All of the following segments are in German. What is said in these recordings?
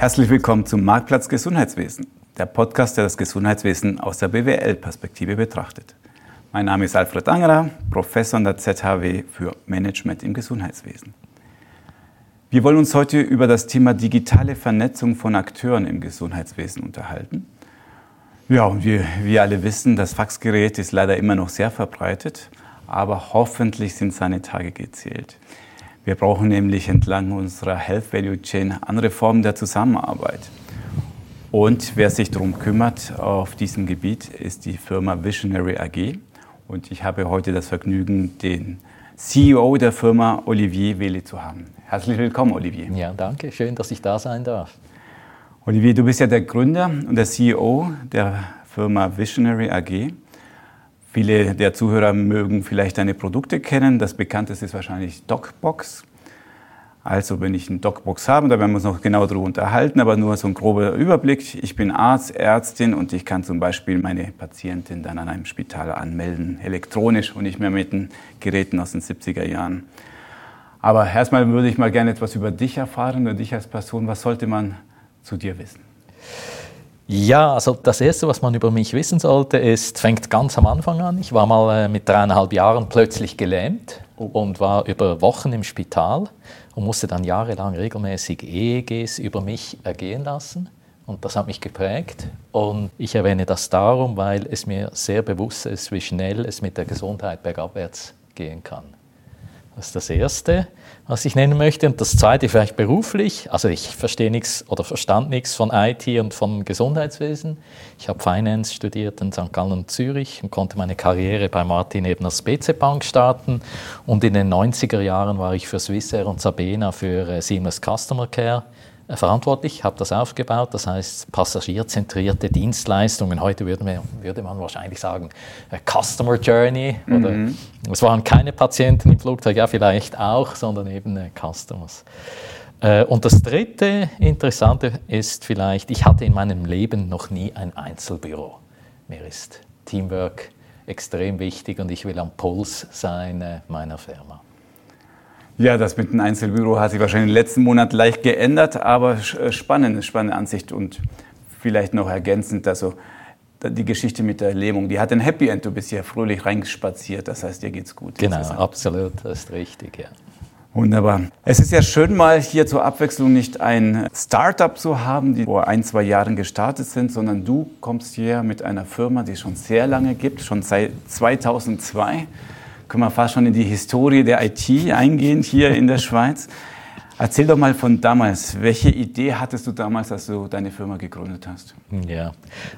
Herzlich willkommen zum Marktplatz Gesundheitswesen, der Podcast, der das Gesundheitswesen aus der BWL-Perspektive betrachtet. Mein Name ist Alfred Angerer, Professor an der ZHW für Management im Gesundheitswesen. Wir wollen uns heute über das Thema digitale Vernetzung von Akteuren im Gesundheitswesen unterhalten. Ja, und wir, wir alle wissen, das Faxgerät ist leider immer noch sehr verbreitet, aber hoffentlich sind seine Tage gezählt. Wir brauchen nämlich entlang unserer Health Value Chain andere Formen der Zusammenarbeit. Und wer sich darum kümmert auf diesem Gebiet, ist die Firma Visionary AG. Und ich habe heute das Vergnügen, den CEO der Firma Olivier Wele zu haben. Herzlich willkommen, Olivier. Ja, danke. Schön, dass ich da sein darf. Olivier, du bist ja der Gründer und der CEO der Firma Visionary AG. Viele der Zuhörer mögen vielleicht deine Produkte kennen. Das bekannteste ist wahrscheinlich DocBox. Also wenn ich eine DocBox habe, da werden wir uns noch genau darüber unterhalten, aber nur so ein grober Überblick. Ich bin Arzt, Ärztin und ich kann zum Beispiel meine Patientin dann an einem Spital anmelden, elektronisch und nicht mehr mit den Geräten aus den 70er Jahren. Aber erstmal würde ich mal gerne etwas über dich erfahren, über dich als Person. Was sollte man zu dir wissen? Ja, also das Erste, was man über mich wissen sollte, ist, fängt ganz am Anfang an. Ich war mal äh, mit dreieinhalb Jahren plötzlich gelähmt oh. und war über Wochen im Spital und musste dann jahrelang regelmäßig EEGs über mich ergehen lassen. Und das hat mich geprägt. Und ich erwähne das darum, weil es mir sehr bewusst ist, wie schnell es mit der Gesundheit bergabwärts gehen kann. Das ist das Erste was ich nennen möchte. Und das zweite vielleicht beruflich. Also ich verstehe nichts oder verstand nichts von IT und vom Gesundheitswesen. Ich habe Finance studiert in St. Gallen und Zürich und konnte meine Karriere bei Martin Ebner BC Bank starten. Und in den 90er Jahren war ich für Swissair und Sabena für äh, Seamless Customer Care verantwortlich, habe das aufgebaut, das heißt passagierzentrierte Dienstleistungen. Heute würde man, würde man wahrscheinlich sagen äh, Customer Journey. Oder mhm. Es waren keine Patienten im Flugzeug, ja vielleicht auch, sondern eben äh, Customers. Und das dritte Interessante ist vielleicht, ich hatte in meinem Leben noch nie ein Einzelbüro. Mir ist Teamwork extrem wichtig und ich will am Puls sein meiner Firma. Ja, das mit dem Einzelbüro hat sich wahrscheinlich im letzten Monat leicht geändert, aber äh, spannende, spannende Ansicht und vielleicht noch ergänzend, also die Geschichte mit der Lähmung, die hat ein Happy End, du bist ja fröhlich reingespaziert, das heißt, dir geht's gut. Genau, absolut, das ist richtig, ja. Wunderbar. Es ist ja schön, mal hier zur Abwechslung nicht ein Startup zu haben, die vor ein, zwei Jahren gestartet sind, sondern du kommst hier mit einer Firma, die es schon sehr lange gibt, schon seit 2002 können wir fast schon in die Historie der IT eingehen hier in der Schweiz. Erzähl doch mal von damals. Welche Idee hattest du damals, als du deine Firma gegründet hast? Ja,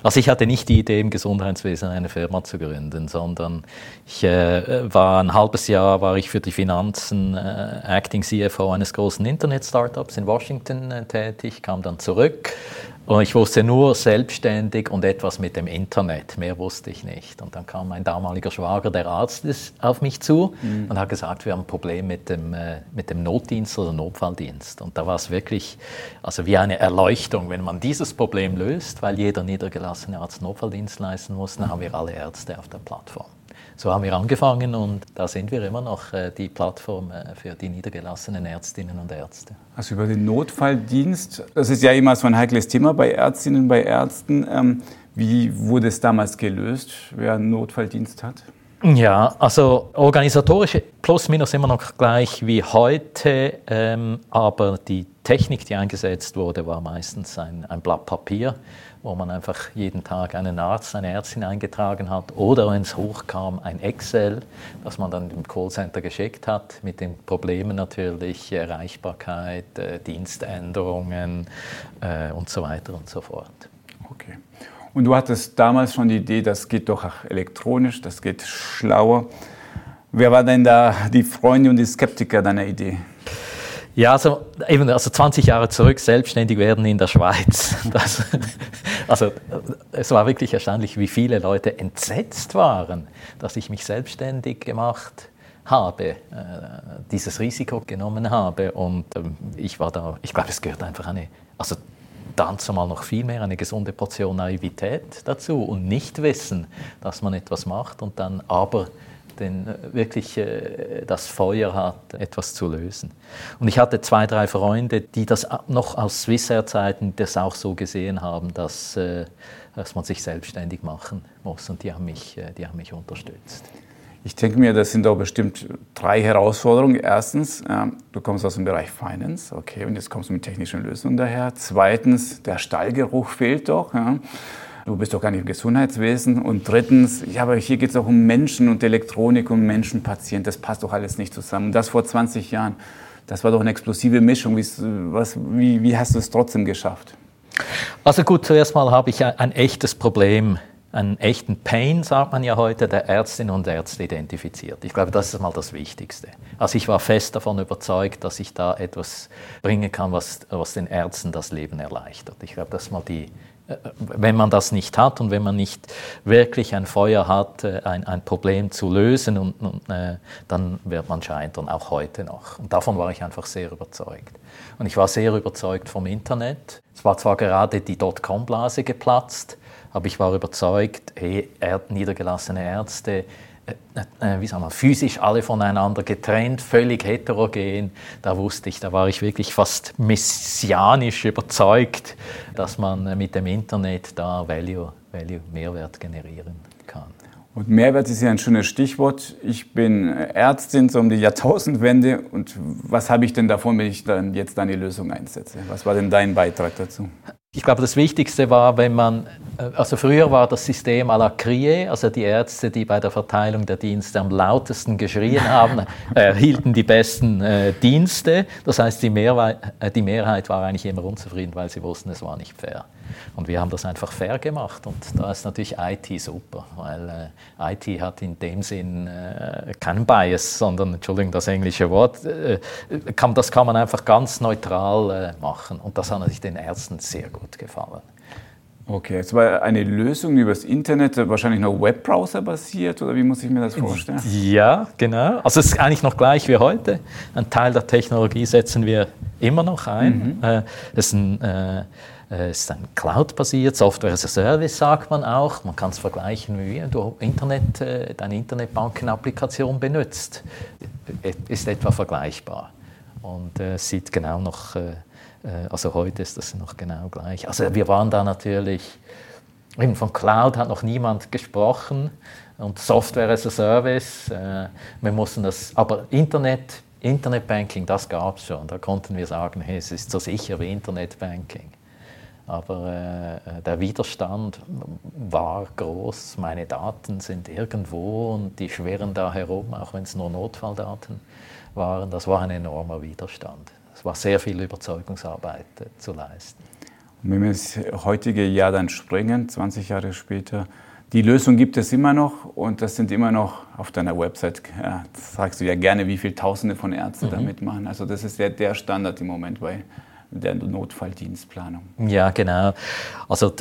also ich hatte nicht die Idee, im Gesundheitswesen eine Firma zu gründen, sondern ich äh, war ein halbes Jahr war ich für die Finanzen äh, Acting CFO eines großen Internet-Startups in Washington äh, tätig, kam dann zurück, und ich wusste nur selbstständig und etwas mit dem Internet. Mehr wusste ich nicht. Und dann kam mein damaliger Schwager, der Arzt ist, auf mich zu mhm. und hat gesagt, wir haben ein Problem mit dem, äh, mit dem Notdienst oder Notfalldienst. Und da war es wirklich also wie eine Erleuchtung. Wenn man dieses Problem löst, weil jeder niedergelassene Arzt Notfalldienst leisten muss, dann haben wir alle Ärzte auf der Plattform so haben wir angefangen und da sind wir immer noch äh, die Plattform äh, für die niedergelassenen Ärztinnen und Ärzte. Also über den Notfalldienst, das ist ja immer so ein heikles Thema bei Ärztinnen, bei Ärzten. Ähm, wie wurde es damals gelöst, wer einen Notfalldienst hat? Ja, also organisatorisch plus minus immer noch gleich wie heute, ähm, aber die Technik, die eingesetzt wurde, war meistens ein, ein Blatt Papier wo man einfach jeden Tag einen Arzt, eine Ärztin eingetragen hat oder wenn es hochkam, ein Excel, das man dann im Callcenter geschickt hat, mit den Problemen natürlich Erreichbarkeit, äh, Dienständerungen äh, und so weiter und so fort. Okay. Und du hattest damals schon die Idee, das geht doch elektronisch, das geht schlauer. Wer war denn da die Freunde und die Skeptiker deiner Idee? Ja, also, eben, also 20 Jahre zurück, selbstständig werden in der Schweiz. Das, also es war wirklich erstaunlich, wie viele Leute entsetzt waren, dass ich mich selbstständig gemacht habe, äh, dieses Risiko genommen habe. Und ähm, ich war da, ich glaube, es gehört einfach eine, also dann zumal noch viel mehr eine gesunde Portion Naivität dazu und nicht wissen, dass man etwas macht und dann aber den, wirklich äh, das Feuer hat, etwas zu lösen. Und ich hatte zwei, drei Freunde, die das noch aus Swissair-Zeiten das auch so gesehen haben, dass, äh, dass man sich selbstständig machen muss. Und die haben mich, äh, die haben mich unterstützt. Ich denke mir, das sind doch bestimmt drei Herausforderungen. Erstens, du kommst aus dem Bereich Finance, okay, und jetzt kommst du mit technischen Lösungen daher. Zweitens, der Stallgeruch fehlt doch. Ja. Du bist doch gar nicht im Gesundheitswesen. Und drittens, ja, aber hier geht es auch um Menschen und Elektronik und Menschenpatient. Das passt doch alles nicht zusammen. Und das vor 20 Jahren. Das war doch eine explosive Mischung. Was, wie, wie hast du es trotzdem geschafft? Also gut, zuerst mal habe ich ein echtes Problem einen echten Pain, sagt man ja heute, der Ärztinnen und Ärzte identifiziert. Ich glaube, das ist mal das Wichtigste. Also ich war fest davon überzeugt, dass ich da etwas bringen kann, was, was den Ärzten das Leben erleichtert. Ich glaube, das ist mal die, wenn man das nicht hat und wenn man nicht wirklich ein Feuer hat, äh, ein, ein Problem zu lösen, und, und äh, dann wird man scheitern, auch heute noch. Und davon war ich einfach sehr überzeugt. Und ich war sehr überzeugt vom Internet. Es war zwar gerade die Dotcom-Blase geplatzt, aber ich war überzeugt, hey, niedergelassene Ärzte, wie sagen wir, physisch alle voneinander getrennt, völlig heterogen. Da wusste ich, da war ich wirklich fast messianisch überzeugt, dass man mit dem Internet da Value, Value Mehrwert generieren kann. Und Mehrwert ist ja ein schönes Stichwort. Ich bin Ärztin so um die Jahrtausendwende. Und was habe ich denn davon, wenn ich dann jetzt deine Lösung einsetze? Was war denn dein Beitrag dazu? Ich glaube, das Wichtigste war, wenn man, äh, also früher war das System à la crier, also die Ärzte, die bei der Verteilung der Dienste am lautesten geschrien haben, erhielten die besten äh, Dienste. Das heißt, die, Mehrheit, äh, die Mehrheit war eigentlich immer unzufrieden, weil sie wussten, es war nicht fair. Und wir haben das einfach fair gemacht. Und da ist natürlich IT super, weil äh, IT hat in dem Sinn äh, keinen Bias, sondern, Entschuldigung, das englische Wort, äh, kann, das kann man einfach ganz neutral äh, machen. Und das hat natürlich den Ärzten sehr gut gefallen. Okay, jetzt war eine Lösung übers Internet, wahrscheinlich noch Webbrowser basiert oder wie muss ich mir das vorstellen? Ja, genau. Also es ist eigentlich noch gleich wie heute. Ein Teil der Technologie setzen wir immer noch ein. Mhm. Äh, es ist ein äh, es ist ein Cloud-basiert, Software as a Service sagt man auch. Man kann es vergleichen, wie du Internet, äh, deine Internetbanken-Applikation benutzt. Ist etwa vergleichbar. Und es äh, sieht genau noch, äh, also heute ist das noch genau gleich. Also wir waren da natürlich, eben von Cloud hat noch niemand gesprochen und Software as a Service. Wir mussten das, aber Internet, Internetbanking, das gab es schon. Da konnten wir sagen, hey, es ist so sicher wie Internetbanking. Aber äh, der Widerstand war groß. Meine Daten sind irgendwo und die schwirren da herum, auch wenn es nur Notfalldaten waren. Das war ein enormer Widerstand. Es war sehr viel Überzeugungsarbeit äh, zu leisten. Und wenn wir das heutige Jahr dann springen, 20 Jahre später, die Lösung gibt es immer noch und das sind immer noch auf deiner Website, ja, sagst du ja gerne, wie viele Tausende von Ärzten mhm. damit machen. Also das ist der, der Standard im Moment bei der Notfalldienstplanung. Ja, genau. Also,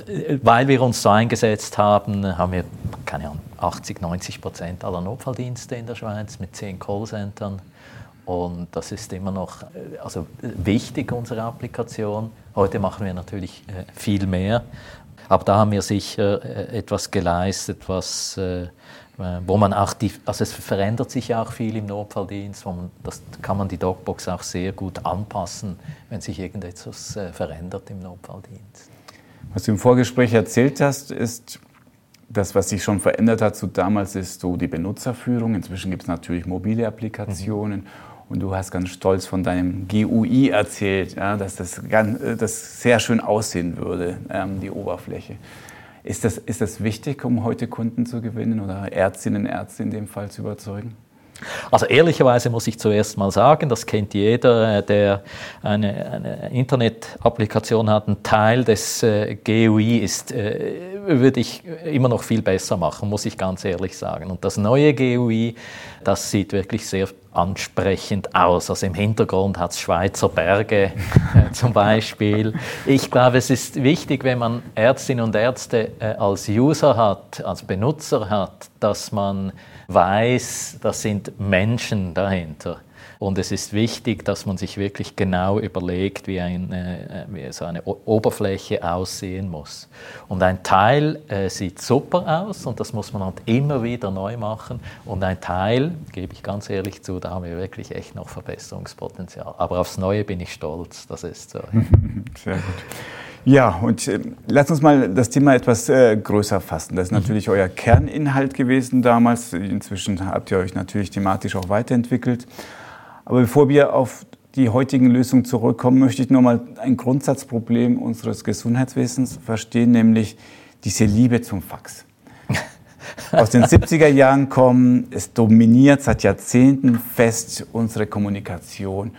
weil wir uns so eingesetzt haben, haben wir, keine Ahnung, 80, 90 Prozent aller Notfalldienste in der Schweiz mit zehn Callcentern. Und das ist immer noch also wichtig, unsere Applikation. Heute machen wir natürlich äh, viel mehr. Aber da haben wir sicher äh, etwas geleistet, was äh, äh, wo man auch die, also es verändert sich ja auch viel im Notfalldienst, wo man, das kann man die Docbox auch sehr gut anpassen, wenn sich irgendetwas äh, verändert im Notfalldienst. Was du im Vorgespräch erzählt hast, ist, das, was sich schon verändert hat zu damals, ist so die Benutzerführung. Inzwischen gibt es natürlich mobile Applikationen. Mhm. Und du hast ganz stolz von deinem GUI erzählt, ja, dass das, ganz, äh, das sehr schön aussehen würde, ähm, die Oberfläche. Ist das, ist das wichtig, um heute Kunden zu gewinnen oder Ärztinnen und Ärzte in dem Fall zu überzeugen? Also ehrlicherweise muss ich zuerst mal sagen, das kennt jeder, äh, der eine, eine Internet-Applikation hat. Ein Teil des äh, GUI ist, äh, würde ich immer noch viel besser machen, muss ich ganz ehrlich sagen. Und das neue GUI, das sieht wirklich sehr ansprechend aus. Also im Hintergrund hat es Schweizer Berge äh, zum Beispiel. Ich glaube, es ist wichtig, wenn man Ärztinnen und Ärzte äh, als User hat, als Benutzer hat, dass man weiß, das sind Menschen dahinter. Und es ist wichtig, dass man sich wirklich genau überlegt, wie, eine, äh, wie so eine Oberfläche aussehen muss. Und ein Teil äh, sieht super aus und das muss man halt immer wieder neu machen. Und ein Teil, gebe ich ganz ehrlich zu, da haben wir wirklich echt noch Verbesserungspotenzial. Aber aufs Neue bin ich stolz, das ist so. Sehr gut. Ja, und äh, lass uns mal das Thema etwas äh, größer fassen. Das ist mhm. natürlich euer Kerninhalt gewesen damals. Inzwischen habt ihr euch natürlich thematisch auch weiterentwickelt. Aber bevor wir auf die heutigen Lösungen zurückkommen, möchte ich noch mal ein Grundsatzproblem unseres Gesundheitswesens verstehen, nämlich diese Liebe zum Fax. Aus den 70er Jahren kommen, es dominiert seit Jahrzehnten fest unsere Kommunikation.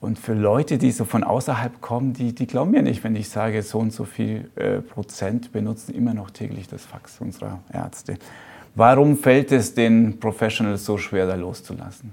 Und für Leute, die so von außerhalb kommen, die, die glauben mir nicht, wenn ich sage, so und so viel äh, Prozent benutzen immer noch täglich das Fax unserer Ärzte. Warum fällt es den Professionals so schwer, da loszulassen?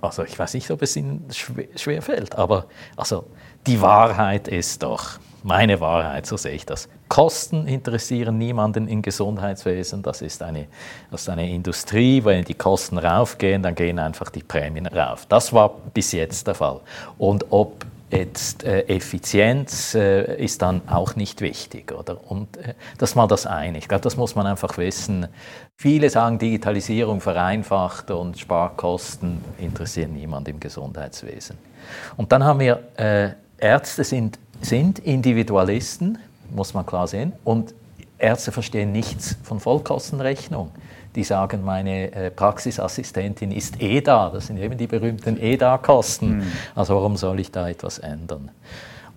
Also ich weiß nicht, ob es ihnen schwer, fällt, aber also die Wahrheit ist doch, meine Wahrheit, so sehe ich das. Kosten interessieren niemanden im Gesundheitswesen. Das ist, eine, das ist eine Industrie. Wenn die Kosten raufgehen, dann gehen einfach die Prämien rauf. Das war bis jetzt der Fall. Und ob jetzt äh, Effizienz äh, ist dann auch nicht wichtig, oder? Und äh, das mal das eine. Ich glaube, das muss man einfach wissen. Viele sagen, Digitalisierung vereinfacht und Sparkosten interessieren niemand im Gesundheitswesen. Und dann haben wir äh, Ärzte sind sind Individualisten, muss man klar sehen, und Ärzte verstehen nichts von Vollkostenrechnung. Die sagen, meine äh, Praxisassistentin ist eh da. Das sind eben die berühmten EDA-Kosten. Mhm. Also warum soll ich da etwas ändern?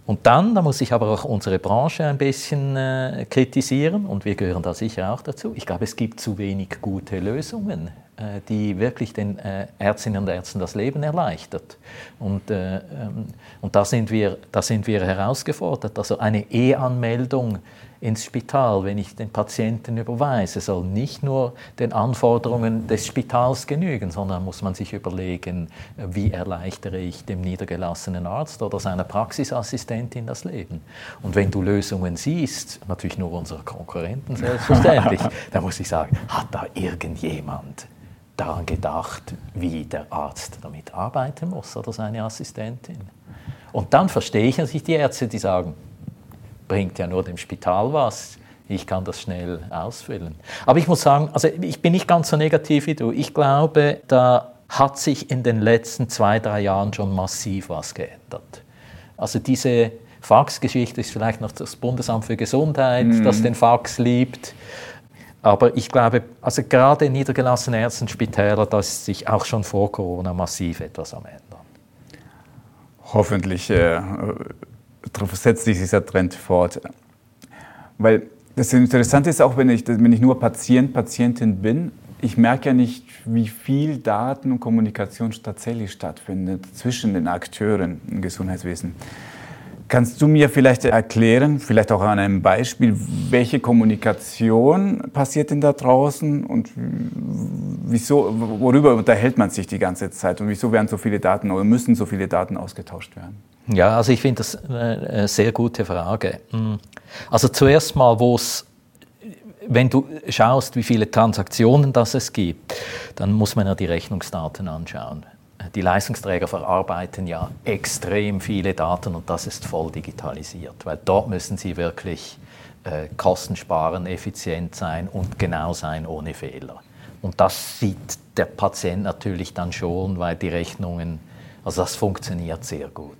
Und dann, da muss ich aber auch unsere Branche ein bisschen äh, kritisieren und wir gehören da sicher auch dazu. Ich glaube, es gibt zu wenig gute Lösungen, äh, die wirklich den äh, Ärztinnen und Ärzten das Leben erleichtert. Und, äh, ähm, und da, sind wir, da sind wir herausgefordert. Also eine E-Anmeldung ins Spital, wenn ich den Patienten überweise, soll nicht nur den Anforderungen des Spitals genügen, sondern muss man sich überlegen, wie erleichtere ich dem niedergelassenen Arzt oder seiner Praxisassistentin das Leben. Und wenn du Lösungen siehst, natürlich nur unsere Konkurrenten selbstverständlich, dann muss ich sagen, hat da irgendjemand daran gedacht, wie der Arzt damit arbeiten muss oder seine Assistentin? Und dann verstehe ich natürlich die Ärzte, die sagen, bringt ja nur dem Spital was. Ich kann das schnell ausfüllen. Aber ich muss sagen, also ich bin nicht ganz so negativ wie du. Ich glaube, da hat sich in den letzten zwei, drei Jahren schon massiv was geändert. Also diese Faxgeschichte ist vielleicht noch das Bundesamt für Gesundheit, mhm. das den Fax liebt. Aber ich glaube, also gerade in niedergelassenen Ärzten, Spitäler, da ist sich auch schon vor Corona massiv etwas am ändern. Hoffentlich äh, setzt sich dieser Trend fort. Weil das Interessante ist auch, wenn ich, wenn ich nur Patient, Patientin bin, ich merke ja nicht, wie viel Daten und Kommunikation tatsächlich stattfindet zwischen den Akteuren im Gesundheitswesen. Kannst du mir vielleicht erklären, vielleicht auch an einem Beispiel, welche Kommunikation passiert denn da draußen und wieso, worüber unterhält man sich die ganze Zeit und wieso werden so viele Daten oder müssen so viele Daten ausgetauscht werden? Ja, also ich finde das eine sehr gute Frage. Hm. Also zuerst mal, wo es wenn du schaust, wie viele Transaktionen das es gibt, dann muss man ja die Rechnungsdaten anschauen die Leistungsträger verarbeiten ja extrem viele Daten und das ist voll digitalisiert, weil dort müssen sie wirklich äh, Kosten effizient sein und genau sein ohne Fehler. Und das sieht der Patient natürlich dann schon, weil die Rechnungen, also das funktioniert sehr gut.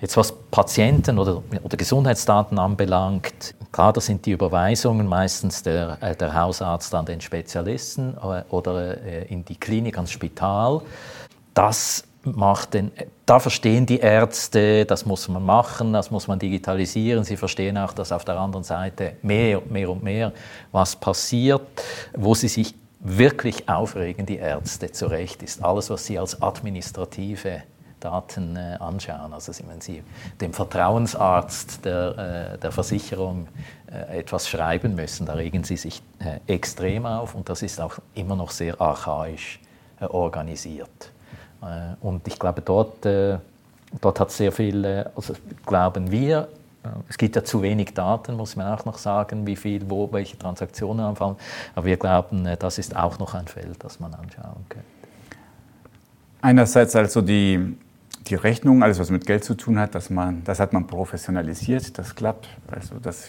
Jetzt was Patienten oder, oder Gesundheitsdaten anbelangt, klar, das sind die Überweisungen meistens der, äh, der Hausarzt an den Spezialisten äh, oder äh, in die Klinik, ans Spital das macht den, da verstehen die Ärzte, das muss man machen, das muss man digitalisieren. Sie verstehen auch, dass auf der anderen Seite mehr, mehr und mehr was passiert, wo sie sich wirklich aufregen, die Ärzte zu Recht, ist alles, was sie als administrative Daten äh, anschauen. Also wenn Sie dem Vertrauensarzt der, äh, der Versicherung äh, etwas schreiben müssen, da regen Sie sich extrem auf und das ist auch immer noch sehr archaisch organisiert. Äh, und ich glaube, dort, äh, dort hat sehr viel, also glauben wir, äh, es gibt ja zu wenig Daten, muss man auch noch sagen, wie viel, wo, welche Transaktionen anfallen. Aber wir glauben, das ist auch noch ein Feld, das man anschauen könnte. Einerseits also die, die Rechnung, alles was mit Geld zu tun hat, dass man, das hat man professionalisiert, das klappt. Also das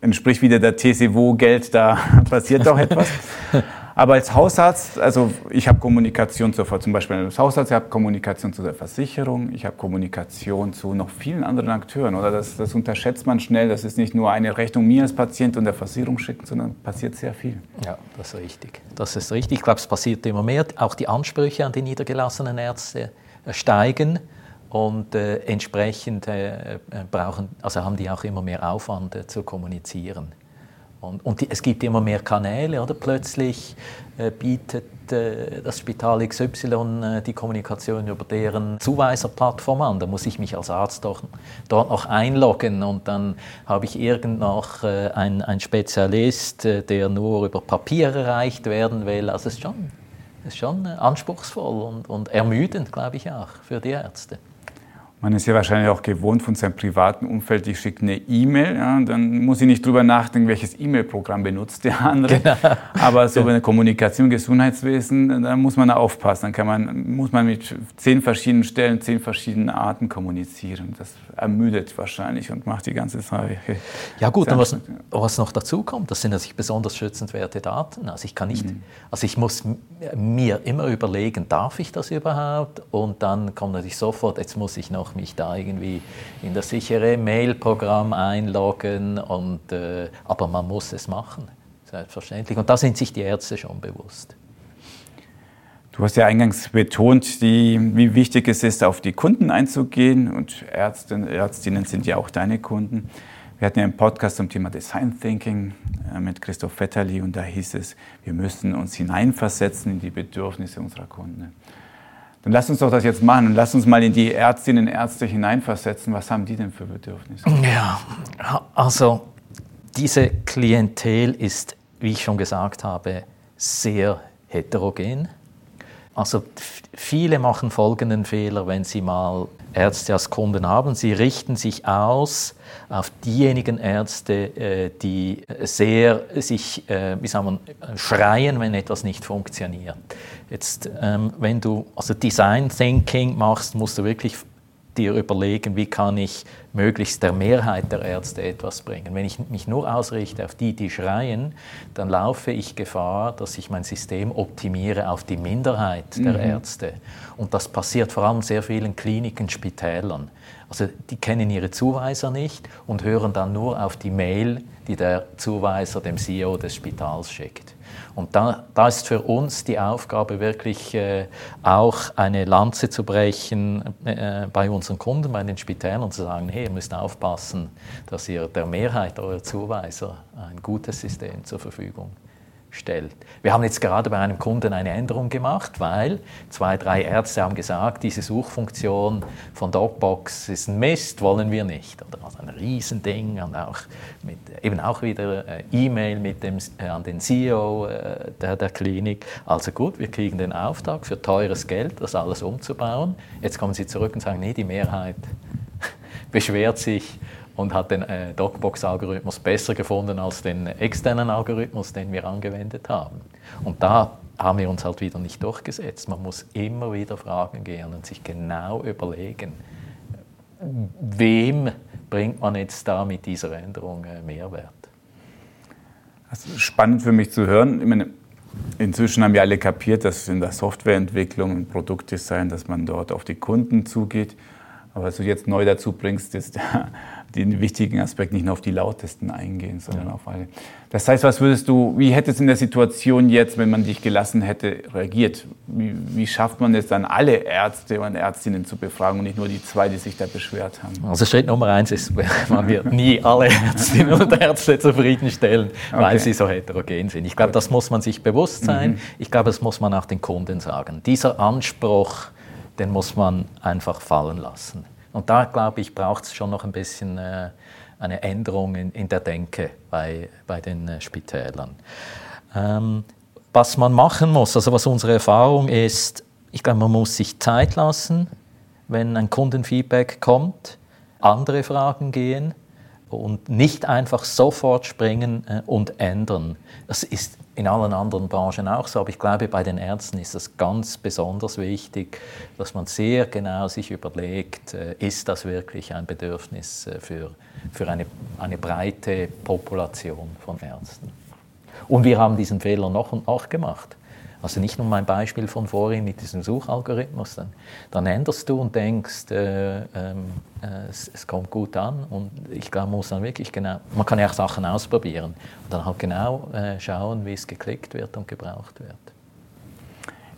entspricht wieder der These, wo Geld, da passiert doch etwas. Aber als Hausarzt, also ich habe Kommunikation zur, zum Beispiel als Hausarzt, ich habe Kommunikation zu der Versicherung, ich habe Kommunikation zu noch vielen anderen Akteuren. Oder das, das unterschätzt man schnell. Das ist nicht nur eine Rechnung mir als Patient und der Versicherung schicken, sondern passiert sehr viel. Ja, das ist richtig. Das ist richtig. Ich glaube, es passiert immer mehr. Auch die Ansprüche an die niedergelassenen Ärzte äh, steigen. Und äh, entsprechend äh, äh, brauchen, also haben die auch immer mehr Aufwand äh, zu kommunizieren. Und, und die, es gibt immer mehr Kanäle, oder? Plötzlich äh, bietet äh, das Spital XY äh, die Kommunikation über deren Zuweiserplattform an. Da muss ich mich als Arzt doch, dort noch einloggen und dann habe ich irgend noch äh, einen Spezialist, äh, der nur über Papier erreicht werden will. Also es ist schon, es ist schon äh, anspruchsvoll und, und ermüdend, glaube ich auch, für die Ärzte. Man ist ja wahrscheinlich auch gewohnt von seinem privaten Umfeld, ich schicke eine E-Mail, ja, dann muss ich nicht drüber nachdenken, welches E-Mail-Programm benutzt der andere. Genau. Aber so bei der Kommunikation, Gesundheitswesen, da muss man aufpassen. Dann kann man, muss man mit zehn verschiedenen Stellen, zehn verschiedenen Arten kommunizieren. Das ermüdet wahrscheinlich und macht die ganze Sache. Ja gut, und was, was noch dazu kommt, das sind natürlich besonders schützenswerte Daten. Also ich kann nicht, mhm. also ich muss mir immer überlegen, darf ich das überhaupt? Und dann kommt natürlich sofort, jetzt muss ich noch mich da irgendwie in das sichere Mail-Programm einloggen. Und, äh, aber man muss es machen, selbstverständlich. Und da sind sich die Ärzte schon bewusst. Du hast ja eingangs betont, die, wie wichtig es ist, auf die Kunden einzugehen. Und Ärzte, Ärztinnen sind ja auch deine Kunden. Wir hatten ja einen Podcast zum Thema Design Thinking äh, mit Christoph Vetterli und da hieß es, wir müssen uns hineinversetzen in die Bedürfnisse unserer Kunden. Dann lass uns doch das jetzt machen und lass uns mal in die Ärztinnen und Ärzte hineinversetzen. Was haben die denn für Bedürfnisse? Ja, also diese Klientel ist, wie ich schon gesagt habe, sehr heterogen. Also viele machen folgenden Fehler, wenn sie mal Ärzte als Kunden haben. Sie richten sich aus auf diejenigen Ärzte, äh, die sehr sich, äh, wie sagen wir, schreien, wenn etwas nicht funktioniert. Jetzt, ähm, wenn du also Design Thinking machst, musst du wirklich dir überlegen, wie kann ich möglichst der Mehrheit der Ärzte etwas bringen. Wenn ich mich nur ausrichte auf die, die schreien, dann laufe ich Gefahr, dass ich mein System optimiere auf die Minderheit der mhm. Ärzte. Und das passiert vor allem sehr vielen Kliniken, Spitälern. Also die kennen ihre Zuweiser nicht und hören dann nur auf die Mail, die der Zuweiser dem CEO des Spitals schickt. Und da, da ist für uns die Aufgabe wirklich äh, auch eine Lanze zu brechen äh, bei unseren Kunden, bei den Spitälern und zu sagen, hey, ihr müsst aufpassen, dass ihr der Mehrheit eurer Zuweiser ein gutes System zur Verfügung stellt. Wir haben jetzt gerade bei einem Kunden eine Änderung gemacht, weil zwei, drei Ärzte haben gesagt, diese Suchfunktion von Docbox ist ein Mist, wollen wir nicht. Oder also ein Riesending und auch mit, eben auch wieder äh, E-Mail mit dem, äh, an den CEO äh, der, der Klinik. Also gut, wir kriegen den Auftrag für teures Geld, das alles umzubauen. Jetzt kommen sie zurück und sagen, nee, die Mehrheit beschwert sich und hat den äh, DocBox-Algorithmus besser gefunden als den externen Algorithmus, den wir angewendet haben. Und da haben wir uns halt wieder nicht durchgesetzt. Man muss immer wieder Fragen gehen und sich genau überlegen, wem bringt man jetzt da mit dieser Änderung äh, Mehrwert. Das ist spannend für mich zu hören. Meine, inzwischen haben wir alle kapiert, dass in der Softwareentwicklung und Produktdesign, dass man dort auf die Kunden zugeht. Aber was du jetzt neu dazu bringst, ist den wichtigen Aspekt nicht nur auf die lautesten eingehen, sondern ja. auf alle. Das heißt, was würdest du, wie hättest du in der Situation jetzt, wenn man dich gelassen hätte, reagiert? Wie, wie schafft man es dann, alle Ärzte und Ärztinnen zu befragen und nicht nur die zwei, die sich da beschwert haben? Also Schritt Nummer eins ist, man wird nie alle Ärztinnen und Ärzte zufriedenstellen, okay. weil sie so heterogen sind. Ich glaube, das muss man sich bewusst sein. Mhm. Ich glaube, das muss man auch den Kunden sagen. Dieser Anspruch, den muss man einfach fallen lassen. Und da, glaube ich, braucht es schon noch ein bisschen äh, eine Änderung in, in, der Denke bei, bei den äh, Spitälern. Ähm, was man machen muss, also was unsere Erfahrung ist, ich glaube, man muss sich Zeit lassen, wenn ein Kundenfeedback kommt, andere Fragen gehen und nicht einfach sofort springen äh, und ändern. Das ist in allen anderen Branchen auch so, aber ich glaube, bei den Ärzten ist es ganz besonders wichtig, dass man sehr genau sich überlegt, äh, ist das wirklich ein Bedürfnis äh, für, für eine, eine breite Population von Ärzten. Und wir haben diesen Fehler noch und noch gemacht. Also nicht nur mein Beispiel von vorhin mit diesem Suchalgorithmus. Dann, dann änderst du und denkst, äh, äh, es, es, kommt gut an. Und ich glaube, man muss dann wirklich genau, man kann ja auch Sachen ausprobieren und dann halt genau äh, schauen, wie es geklickt wird und gebraucht wird.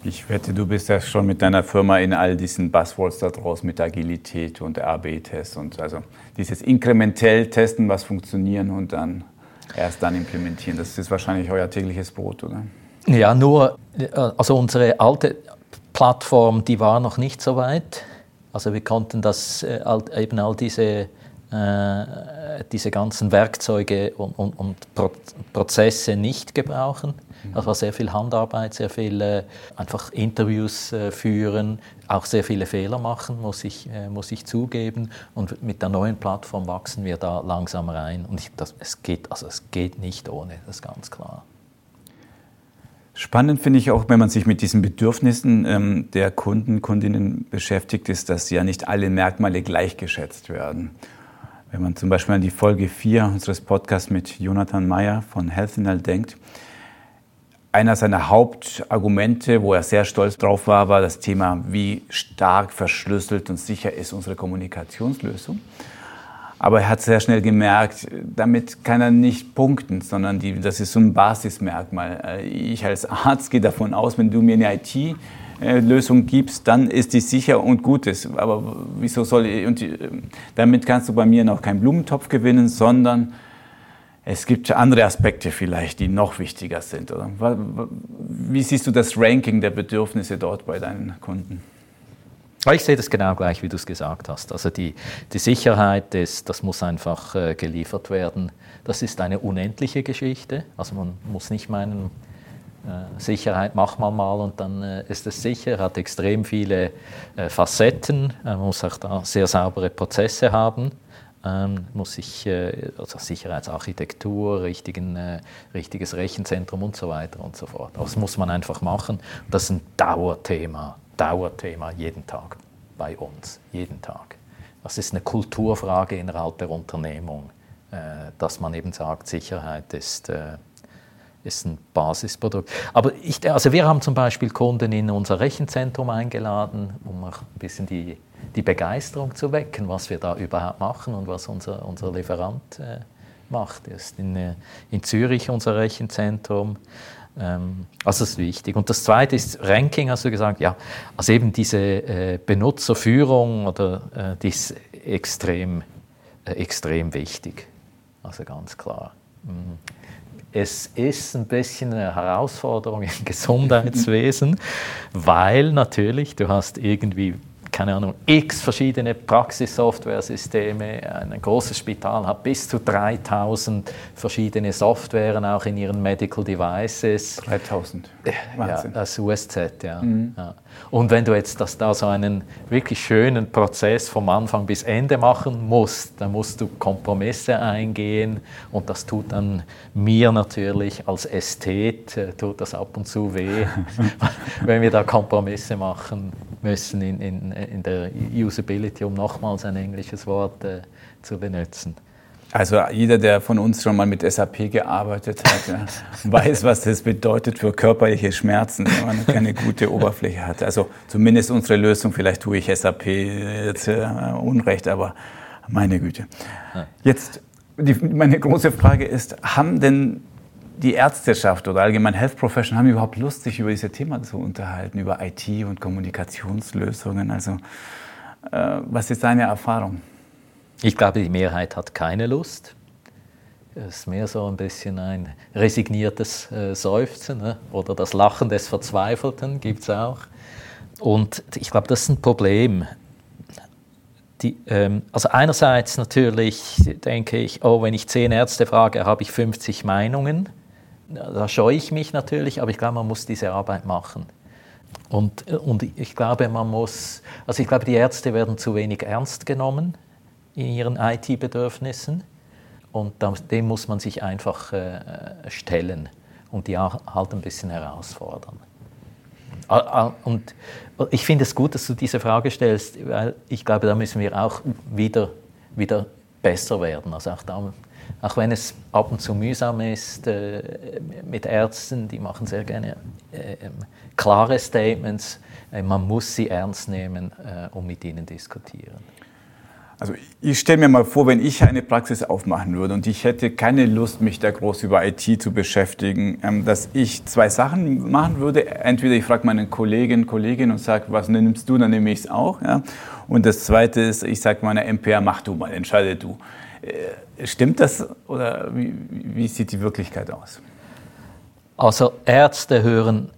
Ich wette, du bist ja schon mit deiner Firma in all diesen Buzzwords da draußen mit Agilität und RB-Tests und also dieses inkrementell testen, was funktionieren und dann erst dann implementieren. Das ist wahrscheinlich euer tägliches Brot, oder? Ja, nur, äh, also unsere alte Plattform, die war noch nicht so weit. Also wir konnten das äh, eben all diese, äh, diese ganzen Werkzeuge und, und, und Prozesse nicht gebrauchen. Das war sehr viel Handarbeit, sehr viel äh, einfach Interviews äh, führen, auch sehr viele Fehler machen, muss ich, äh, muss ich zugeben. Und mit der neuen Plattform wachsen wir da langsam rein. Und ich, das, es, geht, also es geht nicht ohne, das ist ganz klar. Spannend finde ich auch, wenn man sich mit diesen Bedürfnissen ähm, der Kunden, Kundinnen beschäftigt, ist, dass ja nicht alle Merkmale gleichgeschätzt werden. Wenn man zum Beispiel an die Folge 4 unseres Podcasts mit Jonathan Meyer von Healthinal denkt, einer seiner Hauptargumente, wo er sehr stolz drauf war, war das Thema, wie stark verschlüsselt und sicher ist unsere Kommunikationslösung. Aber er hat sehr schnell gemerkt, damit kann er nicht punkten, sondern die, das ist so ein Basismerkmal. Ich als Arzt gehe davon aus, wenn du mir eine IT-Lösung gibst, dann ist die sicher und gut. Aber wieso soll ich, und damit kannst du bei mir noch keinen Blumentopf gewinnen, sondern es gibt andere Aspekte vielleicht, die noch wichtiger sind. Oder? Wie siehst du das Ranking der Bedürfnisse dort bei deinen Kunden? Ich sehe das genau gleich, wie du es gesagt hast. Also die, die Sicherheit, ist, das muss einfach äh, geliefert werden. Das ist eine unendliche Geschichte. Also man muss nicht meinen, äh, Sicherheit macht man mal und dann äh, ist es sicher, hat extrem viele Facetten, man muss auch da sehr saubere Prozesse haben. Ähm, muss ich, also Sicherheitsarchitektur, richtigen, richtiges Rechenzentrum und so weiter und so fort. Das muss man einfach machen. Das ist ein Dauerthema Dauerthema jeden Tag bei uns, jeden Tag. Das ist eine Kulturfrage innerhalb der Unternehmung, äh, dass man eben sagt, Sicherheit ist, äh, ist ein Basisprodukt. Aber ich, also wir haben zum Beispiel Kunden in unser Rechenzentrum eingeladen, um auch ein bisschen die, die Begeisterung zu wecken, was wir da überhaupt machen und was unser, unser Lieferant äh, macht. Er ist in, in Zürich unser Rechenzentrum. Ähm, also das ist wichtig. Und das Zweite ist Ranking, hast du gesagt, ja, also eben diese äh, Benutzerführung oder äh, die ist extrem, äh, extrem wichtig. Also ganz klar. Mhm. Es ist ein bisschen eine Herausforderung im Gesundheitswesen, weil natürlich du hast irgendwie keine Ahnung, x verschiedene Praxissoftware-Systeme. Ein großes Spital hat bis zu 3000 verschiedene Softwaren auch in ihren Medical Devices. 3000. Wahnsinn. Ja, das USZ, ja. Mhm. ja. Und wenn du jetzt das da so einen wirklich schönen Prozess vom Anfang bis Ende machen musst, dann musst du Kompromisse eingehen und das tut dann mir natürlich als Ästhet, äh, tut das ab und zu weh, wenn wir da Kompromisse machen müssen in, in, in der Usability, um nochmals ein englisches Wort äh, zu benutzen. Also jeder, der von uns schon mal mit SAP gearbeitet hat, ja, weiß, was das bedeutet für körperliche Schmerzen, wenn man keine gute Oberfläche hat. Also zumindest unsere Lösung, vielleicht tue ich SAP jetzt äh, Unrecht, aber meine Güte. Jetzt, die, meine große Frage ist, haben denn die Ärzteschaft oder allgemein Health Professional haben überhaupt Lust, sich über diese Themen zu unterhalten, über IT und Kommunikationslösungen? Also, äh, was ist deine Erfahrung? Ich glaube, die Mehrheit hat keine Lust. Es ist mehr so ein bisschen ein resigniertes äh, Seufzen ne? oder das Lachen des Verzweifelten gibt es auch. Und ich glaube, das ist ein Problem. Die, ähm, also einerseits natürlich denke ich, oh, wenn ich zehn Ärzte frage, habe ich 50 Meinungen. Da scheue ich mich natürlich, aber ich glaube, man muss diese Arbeit machen. Und, und ich glaube, man muss, also ich glaube, die Ärzte werden zu wenig ernst genommen in ihren IT-Bedürfnissen und dem muss man sich einfach äh, stellen. und die halt ein bisschen herausfordern. Und ich finde es gut, dass du diese Frage stellst, weil ich glaube, da müssen wir auch wieder, wieder besser werden. Also auch, da, auch wenn es ab und zu mühsam ist äh, mit Ärzten, die machen sehr gerne äh, klare Statements, äh, man muss sie ernst nehmen äh, und mit ihnen diskutieren. Also ich stelle mir mal vor, wenn ich eine Praxis aufmachen würde und ich hätte keine Lust, mich da groß über IT zu beschäftigen, ähm, dass ich zwei Sachen machen würde. Entweder ich frage meine Kollegin, Kollegin und sage, was nimmst du, dann nehme ich es auch. Ja? Und das Zweite ist, ich sage meiner MPA, mach du mal, entscheide du. Stimmt das oder wie, wie sieht die Wirklichkeit aus? Also Ärzte hören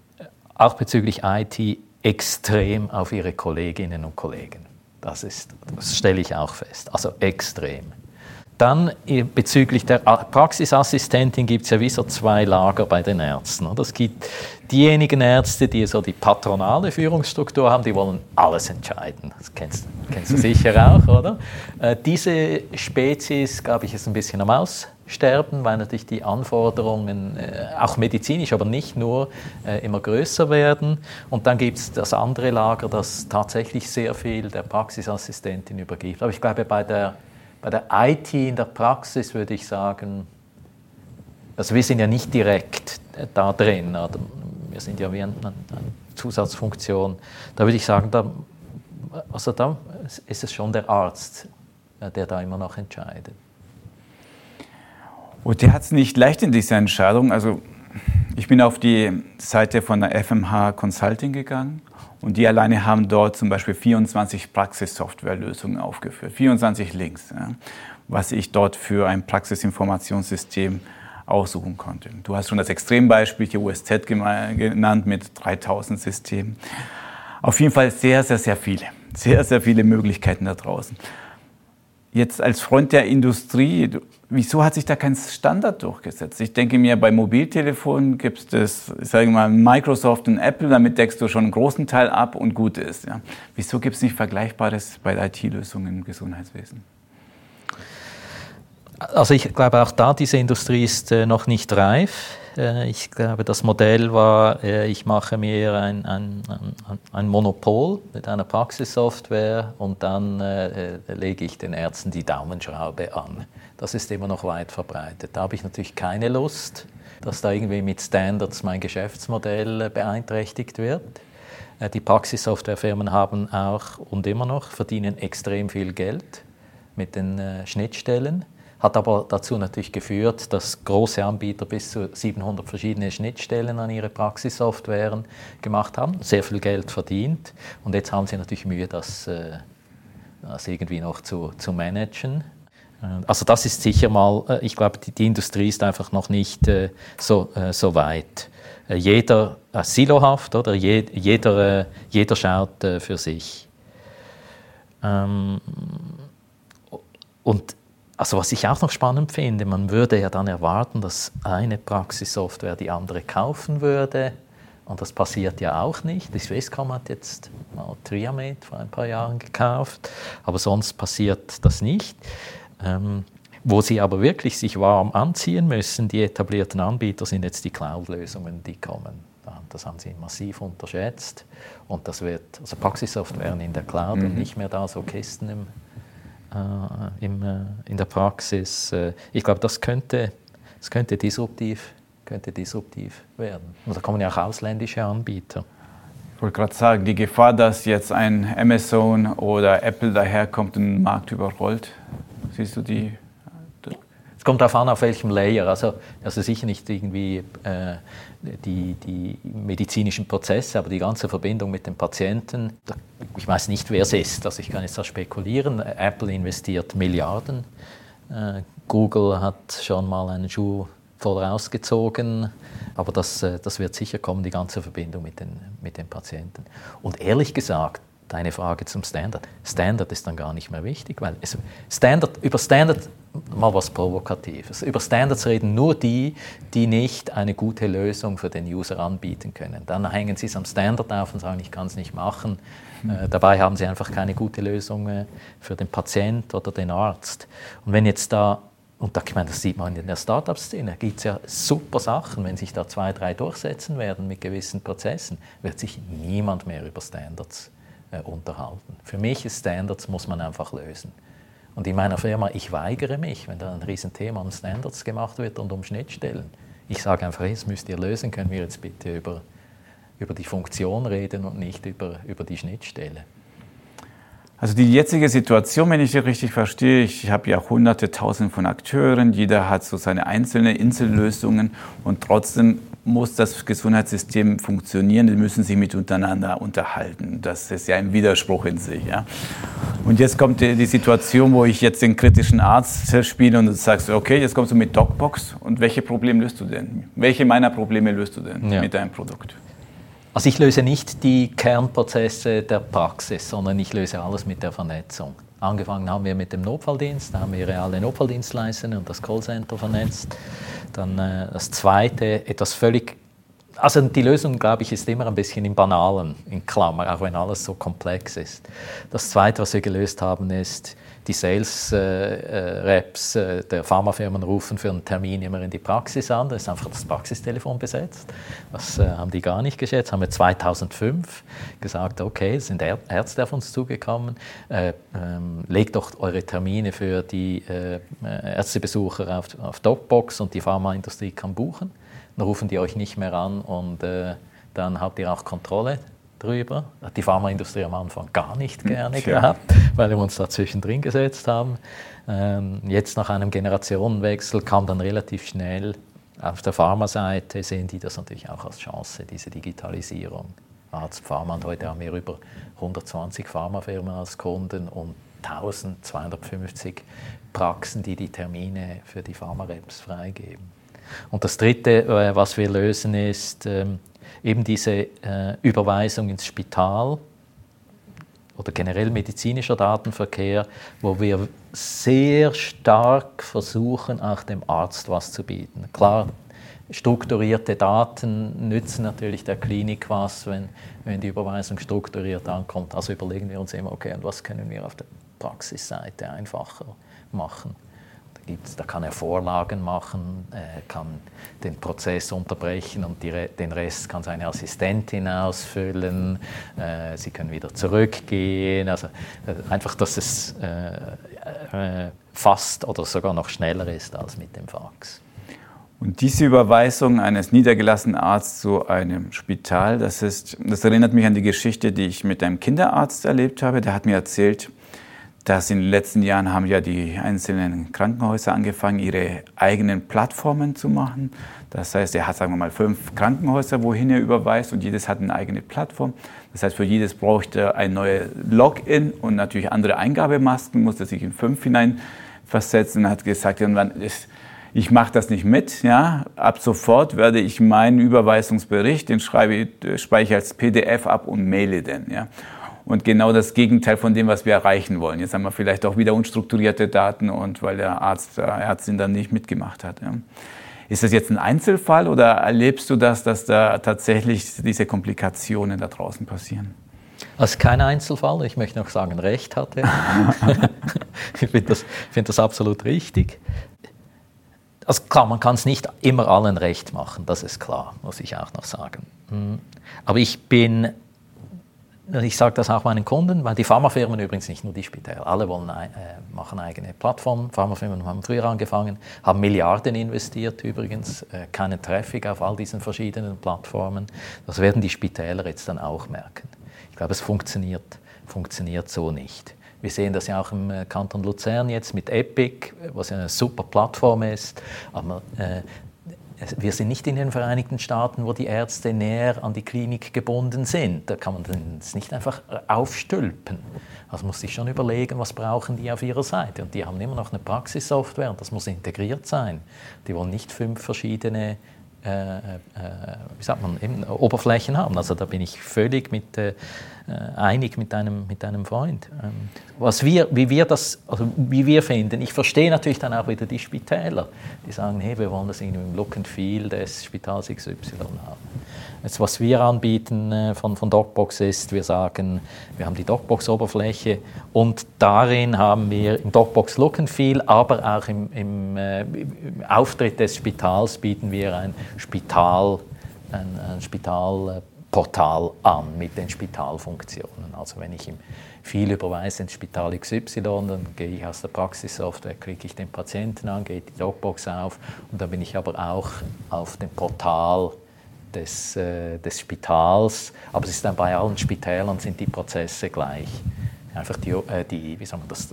auch bezüglich IT extrem auf ihre Kolleginnen und Kollegen. Das, ist, das stelle ich auch fest. Also extrem. Dann bezüglich der Praxisassistentin gibt es ja wie so zwei Lager bei den Ärzten. Es gibt diejenigen Ärzte, die so die patronale Führungsstruktur haben, die wollen alles entscheiden. Das kennst, kennst du sicher auch, oder? Äh, diese Spezies, glaube ich, ist ein bisschen am Aussterben, weil natürlich die Anforderungen, äh, auch medizinisch, aber nicht nur, äh, immer größer werden. Und dann gibt es das andere Lager, das tatsächlich sehr viel der Praxisassistentin übergibt. Aber ich glaube, bei der bei der IT in der Praxis würde ich sagen, also wir sind ja nicht direkt da drin, wir sind ja wie eine, Zusatzfunktion. Da würde ich sagen, da, also da ist es schon der Arzt, äh, der da immer noch entscheidet. Und der hat es nicht leicht in dieser Entscheidung. Also ich bin auf die Seite von der FMH Consulting gegangen und die alleine haben dort zum Beispiel 24 Praxissoftwarelösungen aufgeführt, 24 Links, ja, was ich dort für ein Praxisinformationssystem aussuchen konnte. Du hast schon das Extrembeispiel hier USZ genannt mit 3000 Systemen. Auf jeden Fall sehr, sehr, sehr viele, sehr, sehr viele Möglichkeiten da draußen. Jetzt als Freund der Industrie, wieso hat sich da kein Standard durchgesetzt? Ich denke mir, bei Mobiltelefonen gibt es, sagen wir mal, Microsoft und Apple, damit deckst du schon einen großen Teil ab und gut ist. Ja. Wieso gibt es nicht Vergleichbares bei IT-Lösungen im Gesundheitswesen? Also ich glaube auch da, diese Industrie ist äh, noch nicht reif. Äh, ich glaube, das Modell war, äh, ich mache mir ein, ein, ein, Monopol mit einer Praxissoftware und dann äh, lege ich den Ärzten die Daumenschraube an. Das ist immer noch weit verbreitet. Da habe ich natürlich keine Lust, dass da irgendwie mit Standards mein Geschäftsmodell beeinträchtigt wird. Die Praxissoftwarefirmen haben auch und immer noch verdienen extrem viel Geld mit den Schnittstellen hat aber dazu natürlich geführt, dass große Anbieter bis zu 700 verschiedene Schnittstellen an ihre Praxissoftwaren gemacht haben, sehr viel Geld verdient und jetzt haben sie natürlich Mühe, das, äh, das irgendwie noch zu, zu managen. Äh, also das ist sicher mal, äh, ich glaube, die, die Industrie ist einfach noch nicht so, so weit. Jeder silohaft, oder? Jeder, jeder schaut für sich. Ähm, und also was ich auch noch spannend finde, man würde ja dann erwarten, dass eine Praxissoftware die andere kaufen würde. Und das passiert ja auch nicht. Die Swisscom hat jetzt mal Triamed vor ein paar Jahren gekauft, aber sonst passiert das nicht. Ähm, wo sie aber wirklich sich warm anziehen müssen, die etablierten Anbieter, sind jetzt die Cloud-Lösungen, die kommen. Das haben sie massiv unterschätzt. Und das wird, also Praxissoftware in der Cloud mhm. und nicht mehr da so Kisten im, im, äh, in der Praxis. Äh, ich glaube, das könnte, das könnte, disruptiv, könnte disruptiv werden. Und da kommen ja auch ausländische Anbieter. Ich wollte gerade sagen, die Gefahr, dass jetzt ein Amazon oder Apple daherkommt und den Markt überrollt, siehst du die kommt darauf an, auf welchem Layer. Also, also sicher nicht irgendwie äh, die, die medizinischen Prozesse, aber die ganze Verbindung mit dem Patienten. Ich weiß nicht, wer es ist, also ich kann jetzt da spekulieren. Apple investiert Milliarden. Äh, Google hat schon mal einen Schuh voll rausgezogen. Aber das, äh, das wird sicher kommen, die ganze Verbindung mit den, mit den Patienten. Und ehrlich gesagt, deine Frage zum Standard. Standard ist dann gar nicht mehr wichtig, weil es, Standard, über Standard mal was Provokatives. Über Standards reden nur die, die nicht eine gute Lösung für den User anbieten können. Dann hängen sie es am Standard auf und sagen, ich kann es nicht machen. Mhm. Äh, dabei haben sie einfach keine gute Lösung äh, für den Patient oder den Arzt. Und wenn jetzt da und da, ich meine, das sieht man in der Startup-Szene, da gibt es ja super Sachen. Wenn sich da zwei, drei durchsetzen werden mit gewissen Prozessen, wird sich niemand mehr über Standards äh, unterhalten. Für mich ist Standards, muss man einfach lösen. Und in meiner Firma, ich weigere mich, wenn da ein Riesenthema um Standards gemacht wird und um Schnittstellen. Ich sage einfach, das müsst ihr lösen, können wir jetzt bitte über, über die Funktion reden und nicht über, über die Schnittstelle. Also die jetzige Situation, wenn ich sie richtig verstehe, ich habe ja hunderte, tausende von Akteuren, jeder hat so seine einzelnen Insellösungen und trotzdem muss das Gesundheitssystem funktionieren, die müssen sich miteinander unterhalten. Das ist ja ein Widerspruch in sich. Ja? Und jetzt kommt die, die Situation, wo ich jetzt den kritischen Arzt spiele und du sagst, okay, jetzt kommst du mit DocBox und welche Probleme löst du denn? Welche meiner Probleme löst du denn ja. mit deinem Produkt? Also ich löse nicht die Kernprozesse der Praxis, sondern ich löse alles mit der Vernetzung. Angefangen haben wir mit dem Notfalldienst, da haben wir reale Notfalldienstleister und das Callcenter vernetzt. Dann äh, das zweite, etwas völlig, also die Lösung, glaube ich, ist immer ein bisschen im Banalen, in Klammer, auch wenn alles so komplex ist. Das zweite, was wir gelöst haben, ist, die Sales-Reps äh, äh, der Pharmafirmen rufen für einen Termin immer in die Praxis an. Da ist einfach das Praxistelefon besetzt. Das äh, haben die gar nicht geschätzt. Haben wir 2005 gesagt, okay, es sind Ärzte auf uns zugekommen. Ähm, legt doch eure Termine für die Ärztebesucher auf, auf Docbox und die Pharmaindustrie kann buchen. Dann rufen die euch nicht mehr an und dann habt ihr auch Kontrolle drüber. Hat die Pharmaindustrie am Anfang gar nicht hm, gerne Tja. gehabt, weil wir uns da zwischendrin gesetzt haben. Ähm, jetzt nach einem Generationenwechsel kam dann relativ schnell auf der Pharmaseite, sehen die das natürlich auch als Chance, diese Digitalisierung. Arzt, Pharma und heute haben wir über 120 Pharmafirmen als Kunden und 1250 Praxen, die die Termine für die Pharmareps freigeben. Und das Dritte, äh, was wir lösen, ist, ähm, eben diese äh, Überweisung ins Spital oder generell medizinischer Datenverkehr, wo wir sehr stark versuchen, auch dem Arzt was zu bieten. Klar, strukturierte Daten nützen natürlich der Klinik was, wenn, wenn die Überweisung strukturiert ankommt. Also überlegen wir uns immer, okay, und was können wir auf der Praxisseite einfacher machen gibt's, da kann er Vorlagen machen, äh, kann den Prozess unterbrechen und die, den Rest kann seine Assistentin ausfüllen. Äh, sie können wieder zurückgehen. Also äh, einfach, dass es äh, äh, fast oder sogar noch schneller ist als mit dem Fax. Und diese Überweisung eines niedergelassenen Arztes zu einem Spital, das, ist, das erinnert mich an die Geschichte, die ich mit einem Kinderarzt erlebt habe. Der hat mir erzählt, dass in den letzten Jahren haben ja die einzelnen Krankenhäuser angefangen, ihre eigenen Plattformen zu machen. Das heißt, er hat, sagen wir mal, fünf Krankenhäuser, wohin er überweist und jedes hat eine eigene Plattform. Das heißt, für jedes bräuchte er ein neues Login und natürlich andere Eingabemasken, musste sich in fünf hineinversetzen und hat gesagt, irgendwann ist, ich mache das nicht mit. Ja. Ab sofort werde ich meinen Überweisungsbericht, den schreibe, speichere als PDF ab und maile den. Ja und genau das Gegenteil von dem, was wir erreichen wollen. Jetzt haben wir vielleicht auch wieder unstrukturierte Daten und weil der Arzt, der äh, Ärztin dann nicht mitgemacht hat. Ja. Ist das jetzt ein Einzelfall oder erlebst du das, dass da tatsächlich diese Komplikationen da draußen passieren? Also kein Einzelfall, ich möchte noch sagen, Recht hatte. ich finde das, find das absolut richtig. Also klar, man kann es nicht immer allen recht machen, das ist klar, muss ich auch noch sagen. Hm. Aber ich bin ich sage das auch meinen Kunden, weil die Pharmafirmen übrigens nicht nur die Spitäler, alle wollen, äh, machen eigene Plattformen. Pharmafirmen haben früher angefangen, haben Milliarden investiert übrigens, äh, keinen Traffic auf all diesen verschiedenen Plattformen. Das werden die Spitäler jetzt dann auch merken. Ich glaube, es funktioniert, funktioniert so nicht. Wir sehen das ja auch im äh, Kanton Luzern jetzt mit Epic, was eine super Plattform ist. Aber äh, wir sind nicht in den Vereinigten Staaten, wo die Ärzte näher an die Klinik gebunden sind. Da kann man es nicht einfach aufstülpen. Also muss sich schon überlegen, was brauchen die auf ihrer Seite. Und die haben immer noch eine Praxissoftware und das muss integriert sein. Die wollen nicht fünf verschiedene äh, äh, wie sagt man, eben Oberflächen haben. Also da bin ich völlig mit, äh, einig mit einem, mit einem Freund. Ähm, was wir, wie, wir das, also wie wir finden, ich verstehe natürlich dann auch wieder die Spitäler, die sagen, hey, wir wollen das irgendwie im Look and Feel des Spitals XY haben. Jetzt, was wir anbieten äh, von, von DocBox ist, wir sagen, wir haben die DocBox-Oberfläche und darin haben wir im DocBox Look and Feel, aber auch im, im, äh, im Auftritt des Spitals bieten wir ein Spital, ein, ein Spitalportal an mit den Spitalfunktionen. Also wenn ich im viel überweise ins Spital XY, dann gehe ich aus der Praxissoftware, klicke ich den Patienten an, geht die DocBox auf und dann bin ich aber auch auf dem Portal des, äh, des Spitals, aber es ist dann bei allen Spitälern sind die Prozesse gleich. Einfach die, äh, die, wie sagen wir das,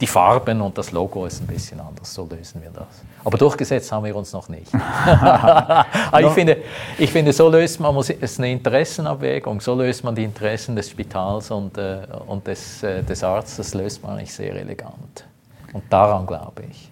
die Farben und das Logo ist ein bisschen anders, so lösen wir das. Aber durchgesetzt haben wir uns noch nicht. Aber ich, finde, ich finde, so löst man, es ist eine Interessenabwägung, so löst man die Interessen des Spitals und, äh, und des, äh, des Arztes, löst man eigentlich sehr elegant. Und daran glaube ich.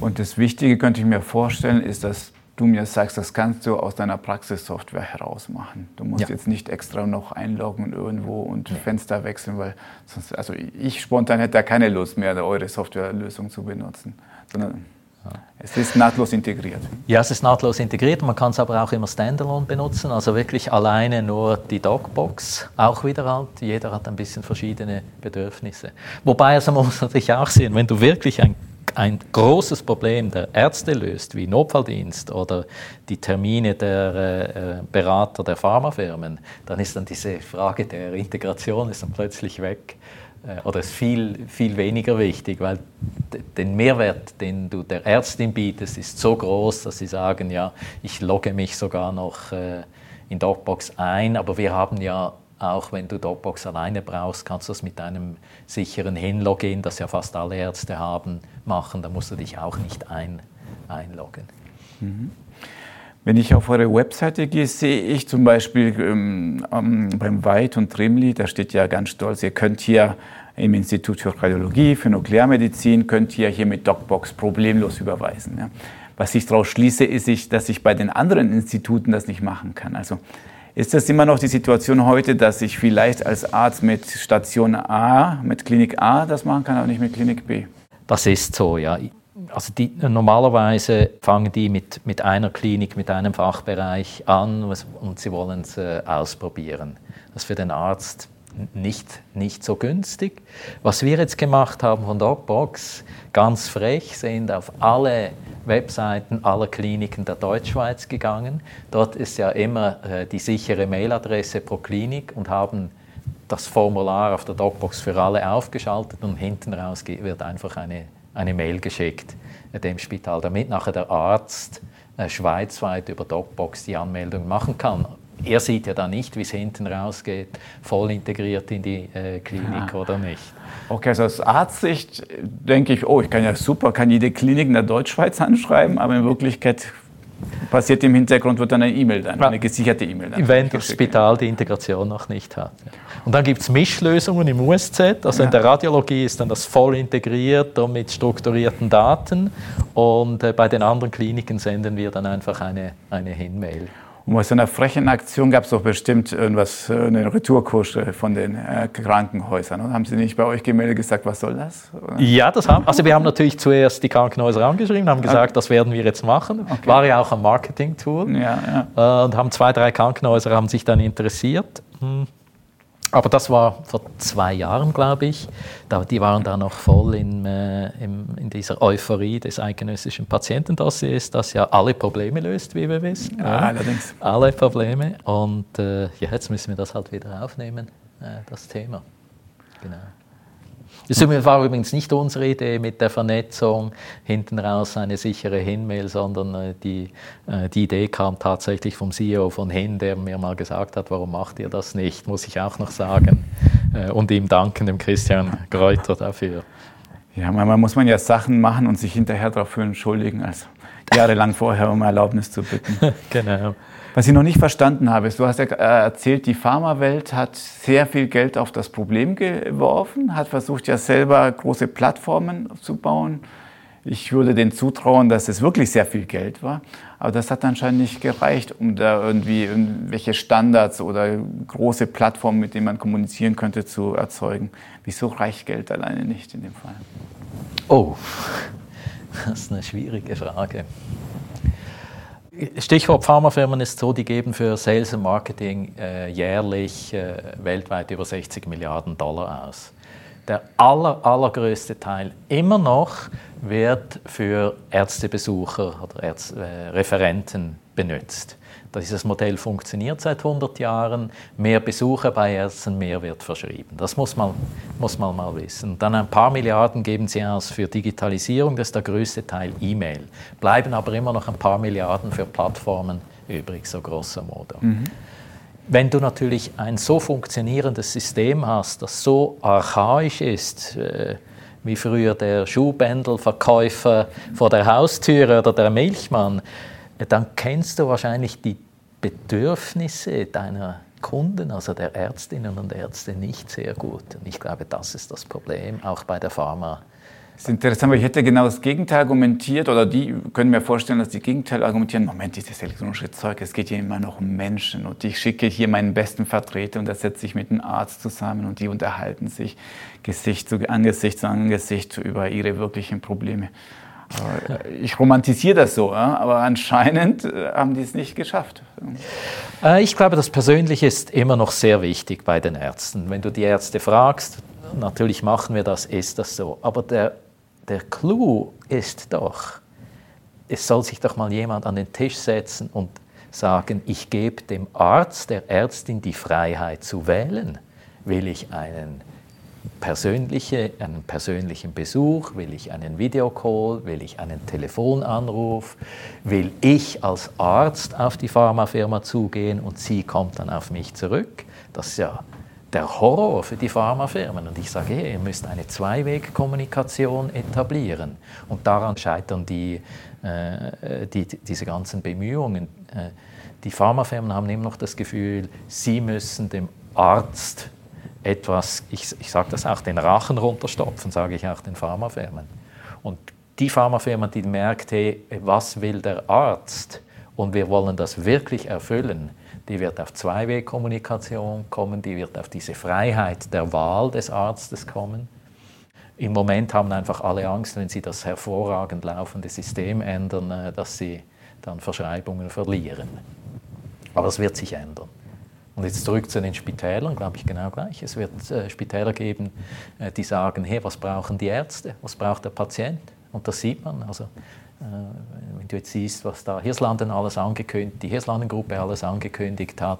Und das Wichtige könnte ich mir vorstellen, ist, dass du mir sagst, das kannst du aus deiner Praxissoftware heraus machen. Du musst ja. jetzt nicht extra noch einloggen irgendwo und ja. Fenster wechseln, weil sonst, also ich spontan hätte da keine Lust mehr, eure Softwarelösung zu benutzen, sondern ja. es ist nahtlos integriert. Ja, es ist nahtlos integriert. Man kann es aber auch immer standalone benutzen, also wirklich alleine nur die Docbox. Auch wieder halt, jeder hat ein bisschen verschiedene Bedürfnisse. Wobei, also man muss natürlich auch sehen, wenn du wirklich ein ein großes Problem der Ärzte löst, wie Notfalldienst oder die Termine der äh, Berater der Pharmafirmen, dann ist dann diese Frage der Integration ist dann plötzlich weg äh, oder ist viel, viel weniger wichtig, weil den Mehrwert, den du der Ärztin bietest, ist so groß, dass sie sagen, ja, ich logge mich sogar noch äh, in Docbox ein, aber wir haben ja auch wenn du Dropbox alleine brauchst, kannst du das mit einem sicheren Hinlogin, das ja fast alle Ärzte haben, machen. Da musst du dich auch nicht ein, einloggen. Mhm. Wenn ich auf eure Webseite gehe, sehe ich zum Beispiel ähm, beim Weid und Trimli, da steht ja ganz stolz, ihr könnt hier im Institut für Radiologie, für Nuklearmedizin, könnt ihr hier mit DocBox problemlos überweisen. Ja. Was ich daraus schließe, ist, dass ich bei den anderen Instituten das nicht machen kann. Also ist das immer noch die Situation heute, dass ich vielleicht als Arzt mit Station A, mit Klinik A das machen kann, aber nicht mit Klinik B? Das ist so, ja. Also die, normalerweise fangen die mit, mit einer Klinik, mit einem Fachbereich an und sie wollen es äh, ausprobieren. Das ist für den Arzt nicht, nicht so günstig. Was wir jetzt gemacht haben von DocBox, ganz frech, sind auf alle Webseiten aller Kliniken der Deutschschweiz gegangen. Dort ist ja immer äh, die sichere Mailadresse pro Klinik und haben das Formular auf der Docbox für alle aufgeschaltet und hinten raus wird einfach eine, eine Mail geschickt äh, dem Spital, damit nachher der Arzt äh, schweizweit über Docbox die Anmeldung machen kann er sieht ja da nicht, wie es hinten rausgeht, voll integriert in die Klinik ja. oder nicht. Okay, also aus Arztsicht denke ich, oh, ich kann ja super, kann jede Klinik in der Deutschschweiz anschreiben, aber in Wirklichkeit passiert im Hintergrund, wird dann eine E-Mail dann, eine gesicherte E-Mail dann. Wenn das Spital die Integration noch nicht hat. Und dann gibt es Mischlösungen im USZ, also ja. in der Radiologie ist dann das voll integriert und mit strukturierten Daten und äh, bei den anderen Kliniken senden wir dann einfach eine, eine Hinmail. Und bei so einer frechen Aktion gab es doch bestimmt irgendwas, äh, eine Retourkurs von den äh, Krankenhäusern. Oder? Haben Sie nicht bei euch gemeldet gesagt, was soll das? Oder? Ja, das haben. Also wir haben natürlich zuerst die Krankenhäuser angeschrieben, haben gesagt, okay. das werden wir jetzt machen. Okay. War ja auch ein Marketing-Tool. Ja, ja. Äh, und haben zwei, drei Krankenhäuser haben sich dann interessiert. Hm. Aber das war vor zwei Jahren, glaube ich. Da, die waren da noch voll in, äh, in, in, dieser Euphorie des eidgenössischen Patientendossiers, das ja alle Probleme löst, wie wir wissen. Ja, allerdings. Alle Probleme. Und äh, ja, jetzt müssen wir das halt wieder aufnehmen, äh, das Thema. Genau. Das war übrigens nicht unsere Idee mit der Vernetzung, hinten raus eine sichere Hinmail, sondern äh, die, äh, die Idee kam tatsächlich vom CEO von Hin, der mir mal gesagt hat, warum macht ihr das nicht, muss ich auch noch sagen. Äh, und ihm danken, dem Christian Kräuter dafür. Ja, manchmal muss man ja Sachen machen und sich hinterher dafür entschuldigen, als jahrelang vorher um Erlaubnis zu bitten. genau. Was ich noch nicht verstanden habe, ist, du hast ja äh, erzählt, die Pharmawelt hat sehr viel Geld auf das Problem geworfen, hat versucht ja selber große Plattformen zu bauen. Ich würde denen zutrauen, dass es wirklich sehr viel Geld war, aber das hat anscheinend nicht gereicht, um da irgendwie irgendwelche Standards oder große Plattformen, mit denen man kommunizieren könnte, zu erzeugen. Wieso reicht Geld alleine nicht in dem Fall? Oh, das ist eine schwierige Frage. Stichwort Pharmafirmen ist so, die geben für Sales und Marketing äh, jährlich äh, weltweit über 60 Milliarden Dollar aus. Der aller, allergrößte Teil immer noch wird für Ärztebesucher oder Ärz äh, Referenten benutzt. Dieses Modell funktioniert seit 100 Jahren. Mehr Besucher bei Ärzten, mehr wird verschrieben. Das muss man, muss man mal wissen. Dann ein paar Milliarden geben sie aus für Digitalisierung, das ist der größte Teil E-Mail. Bleiben aber immer noch ein paar Milliarden für Plattformen übrig, so grosso modo. Mhm. Wenn du natürlich ein so funktionierendes System hast, das so archaisch ist, äh, wie früher der Schuhbändelverkäufer vor der Haustüre oder der Milchmann, dann kennst du wahrscheinlich die Bedürfnisse deiner Kunden, also der Ärztinnen und Ärzte, nicht sehr gut. Und ich glaube, das ist das Problem, auch bei der Pharma. Das ist interessant, weil ich hätte genau das Gegenteil argumentiert, oder die können mir vorstellen, dass die Gegenteil argumentieren, Moment, dieses elektronische Zeug, es geht hier immer noch um Menschen und ich schicke hier meinen besten Vertreter und da setze ich mit einem Arzt zusammen und die unterhalten sich Gesicht zu Angesicht zu Angesicht über ihre wirklichen Probleme. Ich romantisiere das so, aber anscheinend äh, haben die es nicht geschafft. Äh, ich glaube, das Persönliche ist immer noch sehr wichtig bei den Ärzten. Wenn du die Ärzte fragst, natürlich machen wir das, ist das so. Aber der, der Clou ist doch, es soll sich doch mal jemand an den Tisch setzen und sagen, ich gebe dem Arzt, der Ärztin die Freiheit zu wählen. Will ich einen persönliche, einen persönlichen Besuch, will ich einen Videocall, will ich einen Telefonanruf, will ich als Arzt auf die Pharmafirma zugehen und sie kommt dann auf mich zurück. Das ist ja der Horror für die Pharmafirmen. Und ich sage, hey, ihr müsst eine Zweiwegkommunikation etablieren. Und daran scheitern die, äh, die, diese ganzen Bemühungen. Äh, die Pharmafirmen haben immer noch das Gefühl, sie müssen dem Arzt etwas, ich, ich sage das auch, den Rachen runterstopfen, sage ich auch den Pharmafirmen. Und die Pharmafirma, die merkt, hey, was will der Arzt und wir wollen das wirklich erfüllen, die wird auf Zweiwegkommunikation kommen, die wird auf diese Freiheit der Wahl des Arztes kommen. Im Moment haben einfach alle Angst, wenn sie das hervorragend laufende System ändern, äh, dass sie dann Verschreibungen verlieren. Aber es wird sich ändern. Und jetzt zurück zu den Spitälern, glaube ich genau gleich. Es wird äh, Spitäler geben, äh, die sagen, hey, was brauchen die Ärzte, was braucht der Patient? Und das sieht man. Also, äh, wenn du jetzt siehst, was da Hirslanden alles angekündigt, die Hirslanden-Gruppe alles angekündigt hat,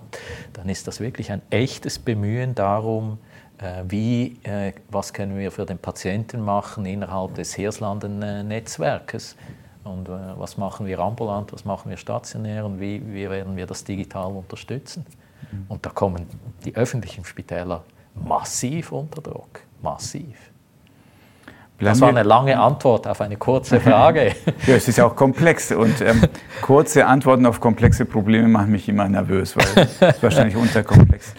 dann ist das wirklich ein echtes Bemühen darum, äh, wie, äh, was können wir für den Patienten machen innerhalb des Hirslanden-Netzwerkes. Und äh, was machen wir ambulant, was machen wir stationär und wie, wie werden wir das digital unterstützen? Und da kommen die öffentlichen Spitäler massiv unter Druck. Massiv. Das war eine lange Antwort auf eine kurze Frage. ja, es ist ja auch komplex und ähm, kurze Antworten auf komplexe Probleme machen mich immer nervös, weil es wahrscheinlich unterkomplex.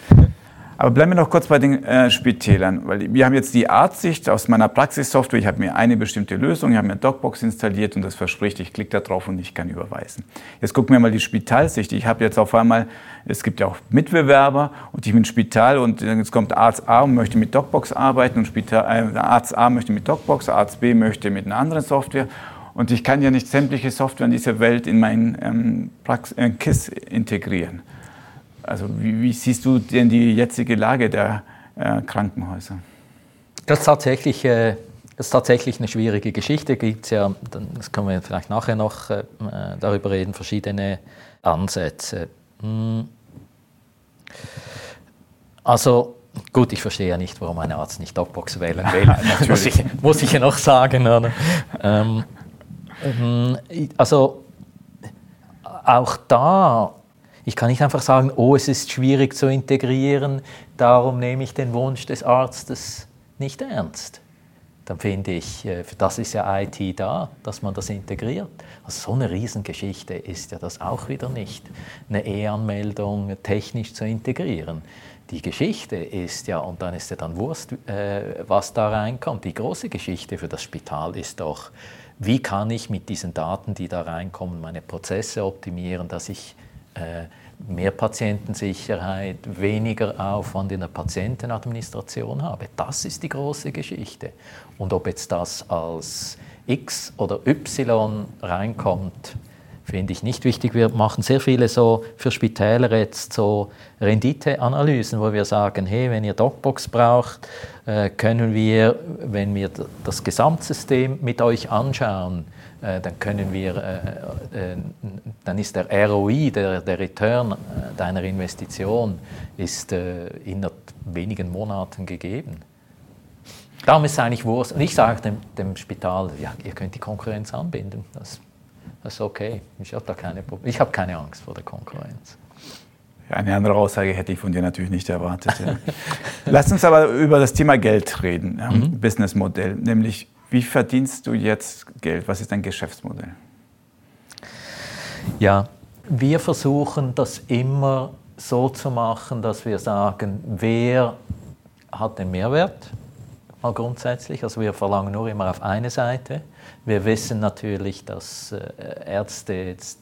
Aber bleiben wir noch kurz bei den äh, Spitälern, weil wir haben jetzt die Artsicht aus meiner Praxissoftware. Ich habe mir eine bestimmte Lösung, ich habe mir Docbox installiert und das verspricht, ich klicke da drauf und ich kann überweisen. Jetzt gucken wir mal die Spitalsicht. Ich habe jetzt auf einmal, es gibt ja auch Mitbewerber und ich bin Spital und jetzt kommt Arzt A und möchte mit Docbox arbeiten und Spital, äh, Arzt A möchte mit Docbox, Arzt B möchte mit einer anderen Software. Und ich kann ja nicht sämtliche Software in dieser Welt in mein ähm, äh, KISS integrieren. Also wie, wie, siehst du denn die jetzige Lage der äh, Krankenhäuser? Das ist, tatsächlich, äh, das ist tatsächlich eine schwierige Geschichte. Gibt ja, das können wir vielleicht nachher noch äh, darüber reden, verschiedene Ansätze. Hm. Also Gut, ich verstehe ja nicht, warum ein Arzt nicht Dogbox wählen will. muss, ich, muss ich ja noch sagen. Ähm, hm, also auch da ich kann nicht einfach sagen, oh, es ist schwierig zu integrieren, darum nehme ich den Wunsch des Arztes nicht ernst. Dann finde ich, äh, das ist ja IT da, dass man das integriert. Also so eine Riesengeschichte ist ja das auch wieder nicht, eine E-Anmeldung technisch zu integrieren. Die Geschichte ist ja, und dann ist ja dann Wurst, äh, was da reinkommt. Die große Geschichte für das Spital ist doch, wie kann ich mit diesen Daten, die da reinkommen, meine Prozesse optimieren, dass ich mehr Patientensicherheit, weniger Aufwand in der Patientenadministration habe. Das ist die große Geschichte. Und ob jetzt das als X oder Y reinkommt, finde ich nicht wichtig. Wir machen sehr viele so für Spitäler jetzt so Renditeanalysen, wo wir sagen, hey, wenn ihr DocBox braucht, äh, können wir, wenn wir das Gesamtsystem mit euch anschauen, äh, dann können wir, äh, dann ist der ROI, der, der Return deiner Investition, ist in wenigen Monaten gegeben. Darum ist es eigentlich Wurst. Und ich sage dem, dem Spital, ja, ihr könnt die Konkurrenz anbinden. Das das ist okay. Ich habe da keine Ich habe keine Angst vor der Konkurrenz. Eine andere Aussage hätte ich von dir natürlich nicht erwartet. Ja. Lass uns aber über das Thema Geld reden, ja, mhm. Businessmodell. Nämlich, wie verdienst du jetzt Geld? Was ist dein Geschäftsmodell? Ja, wir versuchen das immer so zu machen, dass wir sagen, wer hat den Mehrwert, mal grundsätzlich. Also wir verlangen nur immer auf eine Seite. Wir wissen natürlich, dass äh, Ärzte jetzt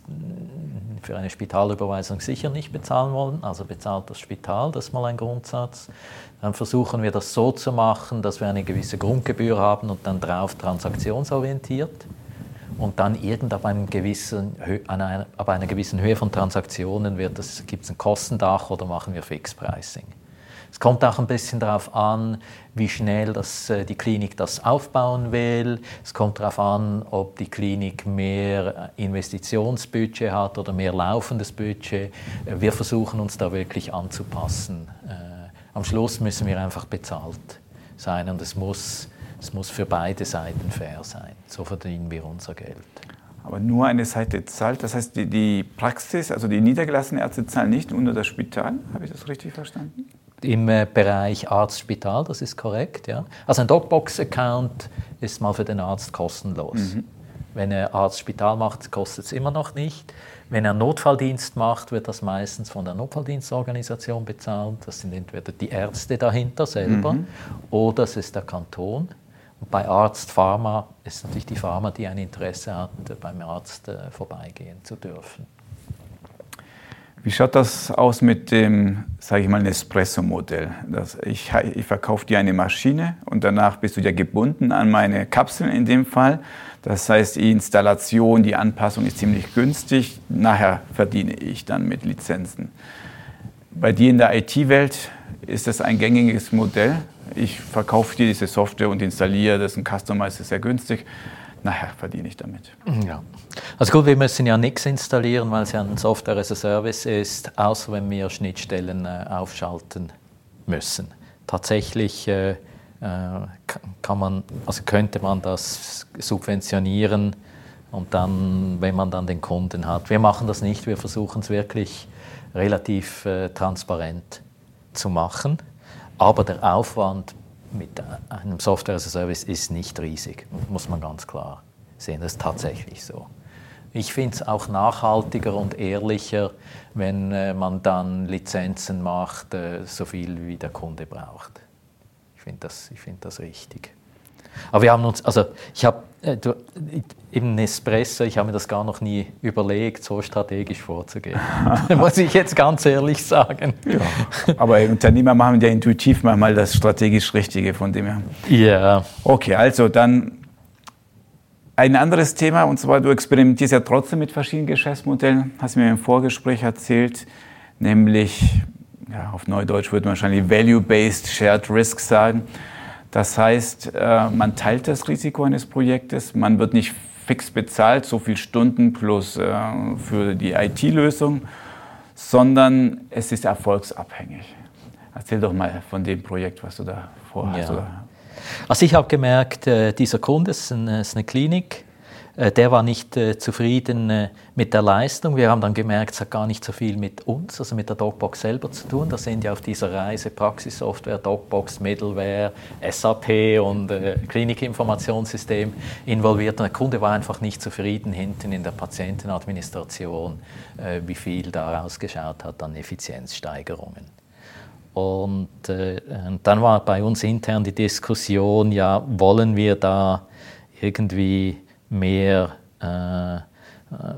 für eine Spitalüberweisung sicher nicht bezahlen wollen, also bezahlt das Spital, das ist mal ein Grundsatz. Dann versuchen wir das so zu machen, dass wir eine gewisse Grundgebühr haben und dann drauf transaktionsorientiert. Und dann irgend ab, einem gewissen, ab einer gewissen Höhe von Transaktionen gibt es ein Kostendach oder machen wir Fixpricing. Es kommt auch ein bisschen darauf an, wie schnell das, äh, die Klinik das aufbauen will. Es kommt darauf an, ob die Klinik mehr Investitionsbudget hat oder mehr laufendes Budget. Äh, wir versuchen uns da wirklich anzupassen. Äh, am Schluss müssen wir einfach bezahlt sein und es muss, es muss für beide Seiten fair sein. So verdienen wir unser Geld. Aber nur eine Seite zahlt. Das heißt, die, die Praxis, also die niedergelassenen Ärzte zahlen nicht unter das Spital. Habe ich das richtig verstanden? Im äh, Bereich Arzt-Spital, das ist korrekt. Ja. Also ein Docbox-Account ist mal für den Arzt kostenlos. Mhm. Wenn er Arzt-Spital macht, kostet es immer noch nicht. Wenn er Notfalldienst macht, wird das meistens von der Notfalldienstorganisation bezahlt. Das sind entweder die Ärzte dahinter selber mhm. oder es ist der Kanton. Und bei Arzt Pharma ist natürlich die Pharma, die ein Interesse hat, beim Arzt äh, vorbeigehen zu dürfen. Wie schaut das aus mit dem, sage ich mal, Nespresso-Modell? Ich, ich verkaufe dir eine Maschine und danach bist du ja gebunden an meine Kapseln in dem Fall. Das heißt, die Installation, die Anpassung ist ziemlich günstig. Nachher verdiene ich dann mit Lizenzen. Bei dir in der IT-Welt ist das ein gängiges Modell. Ich verkaufe dir diese Software und installiere das. Ein Customer ist sehr günstig nachher verdiene ich damit. Ja. Also gut, wir müssen ja nichts installieren, weil es ja ein Software as a Service ist, außer wenn wir Schnittstellen äh, aufschalten müssen. Tatsächlich äh, äh kann man, also könnte man das subventionieren und dann, wenn man dann den Kunden hat. Wir machen das nicht, wir versuchen es wirklich relativ äh, transparent zu machen, aber der Aufwand mit einem Software as a Service ist nicht riesig, muss man ganz klar sehen. Das ist tatsächlich so. Ich finde es auch nachhaltiger und ehrlicher, wenn äh, man dann Lizenzen macht, äh, so viel wie der Kunde braucht. Ich finde das, find das richtig. Aber wir haben uns, also ich habe äh, im Nespresso, ich habe mir das gar noch nie überlegt, so strategisch vorzugehen. Muss ich jetzt ganz ehrlich sagen. Ja, aber Unternehmer machen ja intuitiv manchmal das strategisch Richtige von dem her. Ja. Okay, also dann ein anderes Thema, und zwar du experimentierst ja trotzdem mit verschiedenen Geschäftsmodellen, hast mir im Vorgespräch erzählt, nämlich, ja, auf Neudeutsch würde man wahrscheinlich Value-Based Shared Risk sagen. Das heißt, äh, man teilt das Risiko eines Projektes, man wird nicht fix bezahlt, so viele Stunden plus äh, für die IT-Lösung, sondern es ist erfolgsabhängig. Erzähl doch mal von dem Projekt, was du da vorhast. Ja. Also ich habe gemerkt, äh, dieser Kunde ist eine Klinik, der war nicht äh, zufrieden äh, mit der Leistung. Wir haben dann gemerkt, es hat gar nicht so viel mit uns, also mit der Docbox selber zu tun. Da sind ja auf dieser Reise Praxissoftware, Docbox, Middleware, SAP und äh, Klinikinformationssystem involviert. Und der Kunde war einfach nicht zufrieden hinten in der Patientenadministration, äh, wie viel da rausgeschaut hat an Effizienzsteigerungen. Und äh, dann war bei uns intern die Diskussion, ja, wollen wir da irgendwie mehr äh,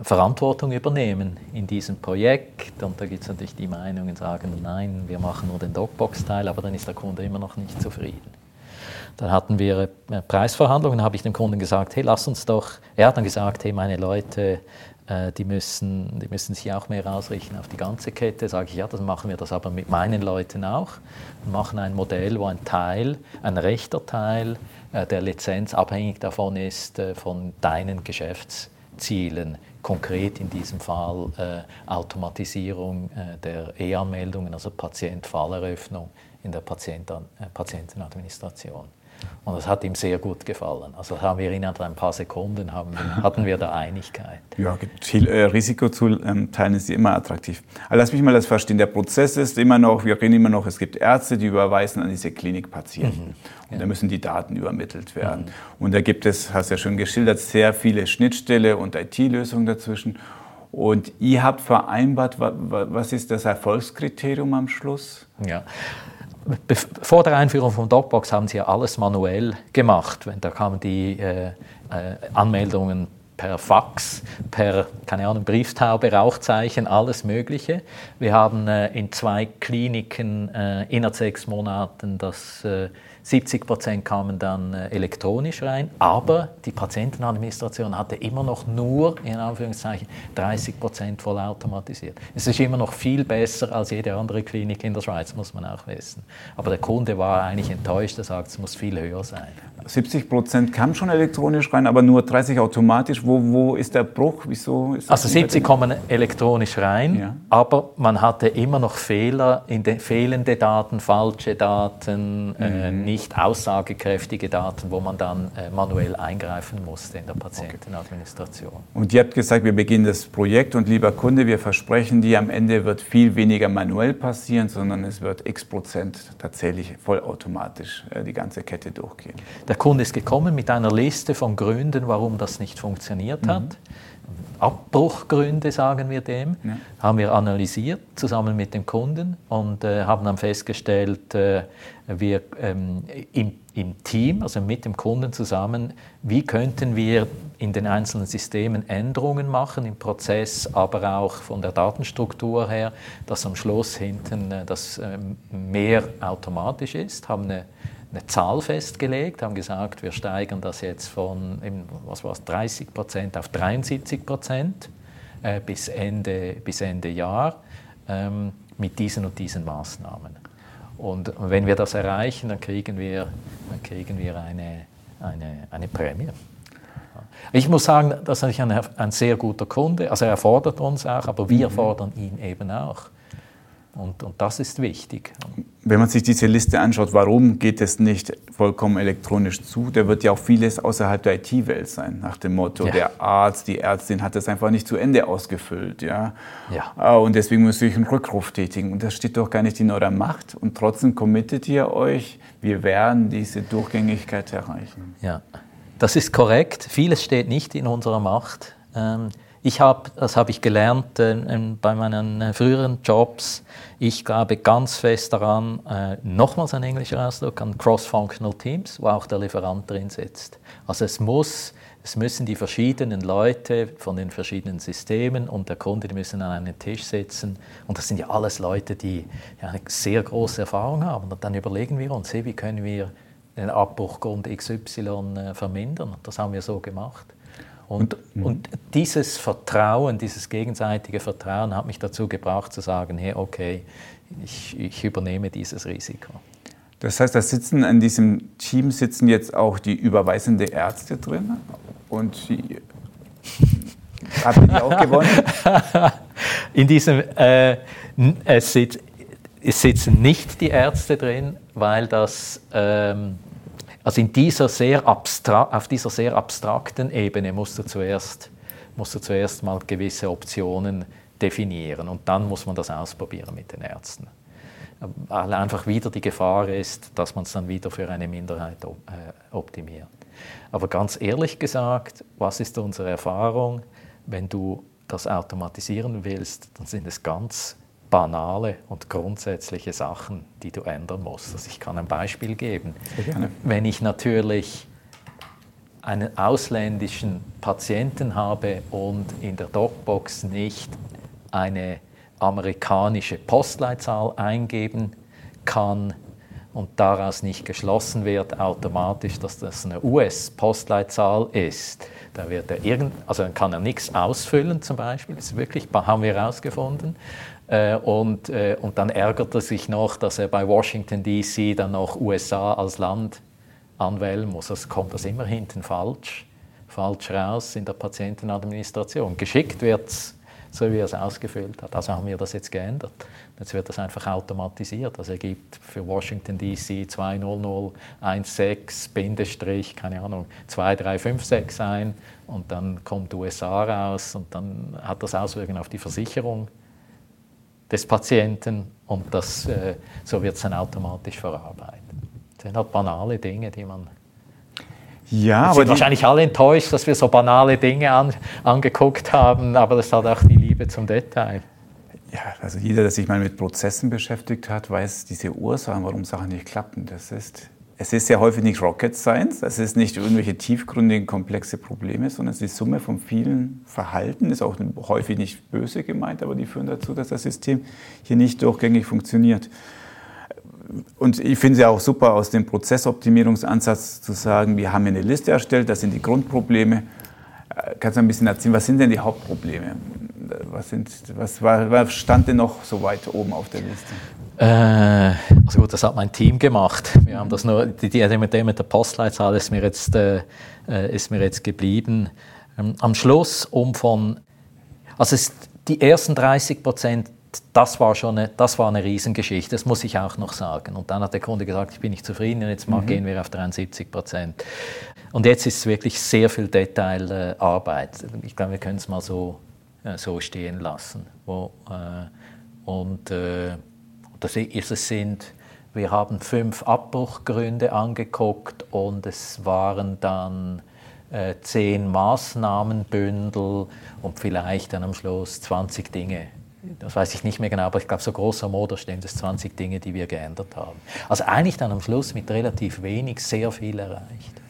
Verantwortung übernehmen in diesem Projekt. Und da gibt es natürlich die Meinungen, sagen, nein, wir machen nur den Dogbox-Teil, aber dann ist der Kunde immer noch nicht zufrieden. Dann hatten wir äh, Preisverhandlungen, habe ich dem Kunden gesagt, hey, lass uns doch, er hat dann gesagt, hey, meine Leute, äh, die müssen, die müssen sich auch mehr ausrichten auf die ganze Kette. Sage ich, ja, dann machen wir das aber mit meinen Leuten auch. Wir machen ein Modell, wo ein Teil, ein rechter Teil äh, der Lizenz abhängig davon ist von deinen Geschäftszielen. Konkret in diesem Fall äh, Automatisierung äh, der E-Anmeldungen, also Patient-Falleröffnung in der Patienten, äh, Patientenadministration. Und das hat ihm sehr gut gefallen. Also haben wir innerhalb ein paar Sekunden haben, hatten wir da Einigkeit. Ja, viel äh, Risiko zu ähm, teilen ist immer attraktiv. Aber lass mich mal das verstehen. Der Prozess ist immer noch, wir reden immer noch, es gibt Ärzte, die überweisen an diese Klinikpatienten. Mhm. Und ja. da müssen die Daten übermittelt werden. Mhm. Und da gibt es, hast du ja schon geschildert, sehr viele Schnittstelle und IT-Lösungen dazwischen. Und ihr habt vereinbart, was ist das Erfolgskriterium am Schluss? Ja, vor der Einführung von Dropbox haben sie ja alles manuell gemacht. Da kamen die äh, äh, Anmeldungen per Fax, per, keine Ahnung, Brieftaube, Rauchzeichen, alles Mögliche. Wir haben äh, in zwei Kliniken äh, innerhalb sechs Monaten das äh, 70 Prozent kamen dann äh, elektronisch rein, aber die Patientenadministration hatte immer noch nur, in Anführungszeichen, 30 Prozent vollautomatisiert. Es ist immer noch viel besser als jede andere Klinik in der Schweiz, muss man auch wissen. Aber der Kunde war eigentlich enttäuscht, er sagt, es muss viel höher sein. 70 Prozent kam schon elektronisch rein, aber nur 30 automatisch. Wo, wo ist der Bruch? Wieso ist also 70 kommen elektronisch rein, ja. aber man hatte immer noch Fehler, in de, fehlende Daten, falsche Daten, äh, mhm. äh, nicht aussagekräftige Daten, wo man dann äh, manuell eingreifen musste in der Patientenadministration. Okay. Und ihr habt gesagt, wir beginnen das Projekt und lieber Kunde, wir versprechen dir, am Ende wird viel weniger manuell passieren, sondern es wird x Prozent tatsächlich vollautomatisch äh, die ganze Kette durchgehen. Der Kunde ist gekommen mit einer Liste von Gründen, warum das nicht funktioniert hat. Mhm. Abbruchgründe, sagen wir dem, ja. haben wir analysiert zusammen mit dem Kunden und äh, haben dann festgestellt, äh, wir ähm, im, im, Team, also mit dem Kunden zusammen, wie könnten wir in den einzelnen Systemen Änderungen machen im Prozess, aber auch von der Datenstruktur her, dass am Schluss hinten äh, das ähm, mehr automatisch ist, haben eine eine Zahl festgelegt, haben gesagt, wir steigern das jetzt von was war 30 Prozent auf 73 Prozent äh, bis, Ende, bis Ende Jahr ähm, mit diesen und diesen Maßnahmen. Und wenn wir das erreichen, dann kriegen wir, dann kriegen wir eine, eine, eine Prämie. Ich muss sagen, das ist ein, ein sehr guter Kunde. Also er fordert uns auch, aber wir mhm. fordern ihn eben auch. Und, und, das ist wichtig. Wenn man sich diese Liste anschaut, warum geht es nicht vollkommen elektronisch zu? Da wird ja auch vieles außerhalb der IT-Welt sein, nach dem Motto, ja. der Arzt, die Ärztin hat das einfach nicht zu Ende ausgefüllt. Ja? ja. Ah, und deswegen muss ich einen Rückruf tätigen. Und das steht doch gar nicht in eurer Macht. Und trotzdem committet ihr euch, wir werden diese Durchgängigkeit erreichen. Ja, das ist korrekt. Vieles steht nicht in unserer Macht. Ähm, ich habe, das habe ich gelernt äh, bei meinen äh, früheren Jobs, ich glaube ganz fest daran, äh, nochmals ein englischer Ausdruck, an Cross-Functional Teams, wo auch der Lieferant drin sitzt. Also es muss, es müssen die verschiedenen Leute von den verschiedenen Systemen und der Kunde, die müssen an einem Tisch sitzen. Und das sind ja alles Leute, die ja, eine sehr große Erfahrung haben. Und dann überlegen wir uns, hey, wie können wir den Abbruchgrund XY äh, vermindern. Und das haben wir so gemacht. Und, und, dieses Vertrauen, dieses gegenseitige Vertrauen hat mich dazu gebracht zu sagen, hey, okay, ich, ich übernehme dieses Risiko. Das heißt, da sitzen in diesem Team sitzen jetzt auch die überweisende Ärzte drin und die, haben die auch gewonnen? In diesem äh, es, sitz, es, sitzen nicht die Ärzte drin, weil das ähm, also in dieser sehr auf dieser sehr abstrakten Ebene musst du, zuerst, musst du zuerst mal gewisse Optionen definieren und dann muss man das ausprobieren mit den Ärzten. Weil einfach wieder die Gefahr ist, dass man es dann wieder für eine Minderheit äh, optimiert. Aber ganz ehrlich gesagt, was ist unsere Erfahrung? Wenn du das automatisieren willst, dann sind es ganz banale und grundsätzliche Sachen, die du ändern musst. Also ich kann ein Beispiel geben. Wenn ich natürlich einen ausländischen Patienten habe und in der Docbox nicht eine amerikanische Postleitzahl eingeben kann und daraus nicht geschlossen wird automatisch, dass das eine US-Postleitzahl ist, da wird er irgend, also dann kann er nichts ausfüllen zum Beispiel, das ist wirklich, haben wir herausgefunden. Äh, und, äh, und dann ärgert er sich noch, dass er bei Washington DC dann noch USA als Land anwählen muss. Also kommt das immer hinten falsch, falsch raus in der Patientenadministration. Geschickt wird es so, wie er es ausgefüllt hat. Also haben wir das jetzt geändert. Jetzt wird das einfach automatisiert. Also er gibt für Washington DC 20016 Bindestrich, keine Ahnung, 2356 ein und dann kommt USA raus und dann hat das Auswirkungen auf die Versicherung des Patienten und das, äh, so wird es dann automatisch verarbeitet. Das sind halt banale Dinge, die man. Ja, aber sind wahrscheinlich alle enttäuscht, dass wir so banale Dinge an, angeguckt haben, aber das hat auch die Liebe zum Detail. Ja, also jeder, der sich mal mit Prozessen beschäftigt hat, weiß diese Ursachen, warum Sachen nicht klappen. Das ist es ist ja häufig nicht Rocket Science, es ist nicht irgendwelche tiefgründigen, komplexe Probleme, sondern es ist die Summe von vielen Verhalten, ist auch häufig nicht böse gemeint, aber die führen dazu, dass das System hier nicht durchgängig funktioniert. Und ich finde es ja auch super, aus dem Prozessoptimierungsansatz zu sagen, wir haben hier eine Liste erstellt, das sind die Grundprobleme. Äh, kannst du ein bisschen erzählen, was sind denn die Hauptprobleme? Was, sind, was, was stand denn noch so weit oben auf der Liste? Äh, also gut, das hat mein Team gemacht. Wir haben das nur, die, die mit der Postleitzahl ist mir jetzt, äh, äh, ist mir jetzt geblieben. Ähm, am Schluss, um von, also es, die ersten 30 Prozent, das war schon eine, das war eine Riesengeschichte, das muss ich auch noch sagen. Und dann hat der Kunde gesagt, ich bin nicht zufrieden jetzt mhm. gehen wir auf 73 Prozent. Und jetzt ist es wirklich sehr viel Detailarbeit. Ich glaube, wir können es mal so, äh, so stehen lassen. Wo, äh, und äh, das ist es sind, wir haben fünf Abbruchgründe angeguckt und es waren dann äh, zehn Maßnahmenbündel und vielleicht dann am Schluss 20 Dinge. Das weiß ich nicht mehr genau, aber ich glaube, so großer Moder stehen das 20 Dinge, die wir geändert haben. Also eigentlich dann am Schluss mit relativ wenig sehr viel erreicht.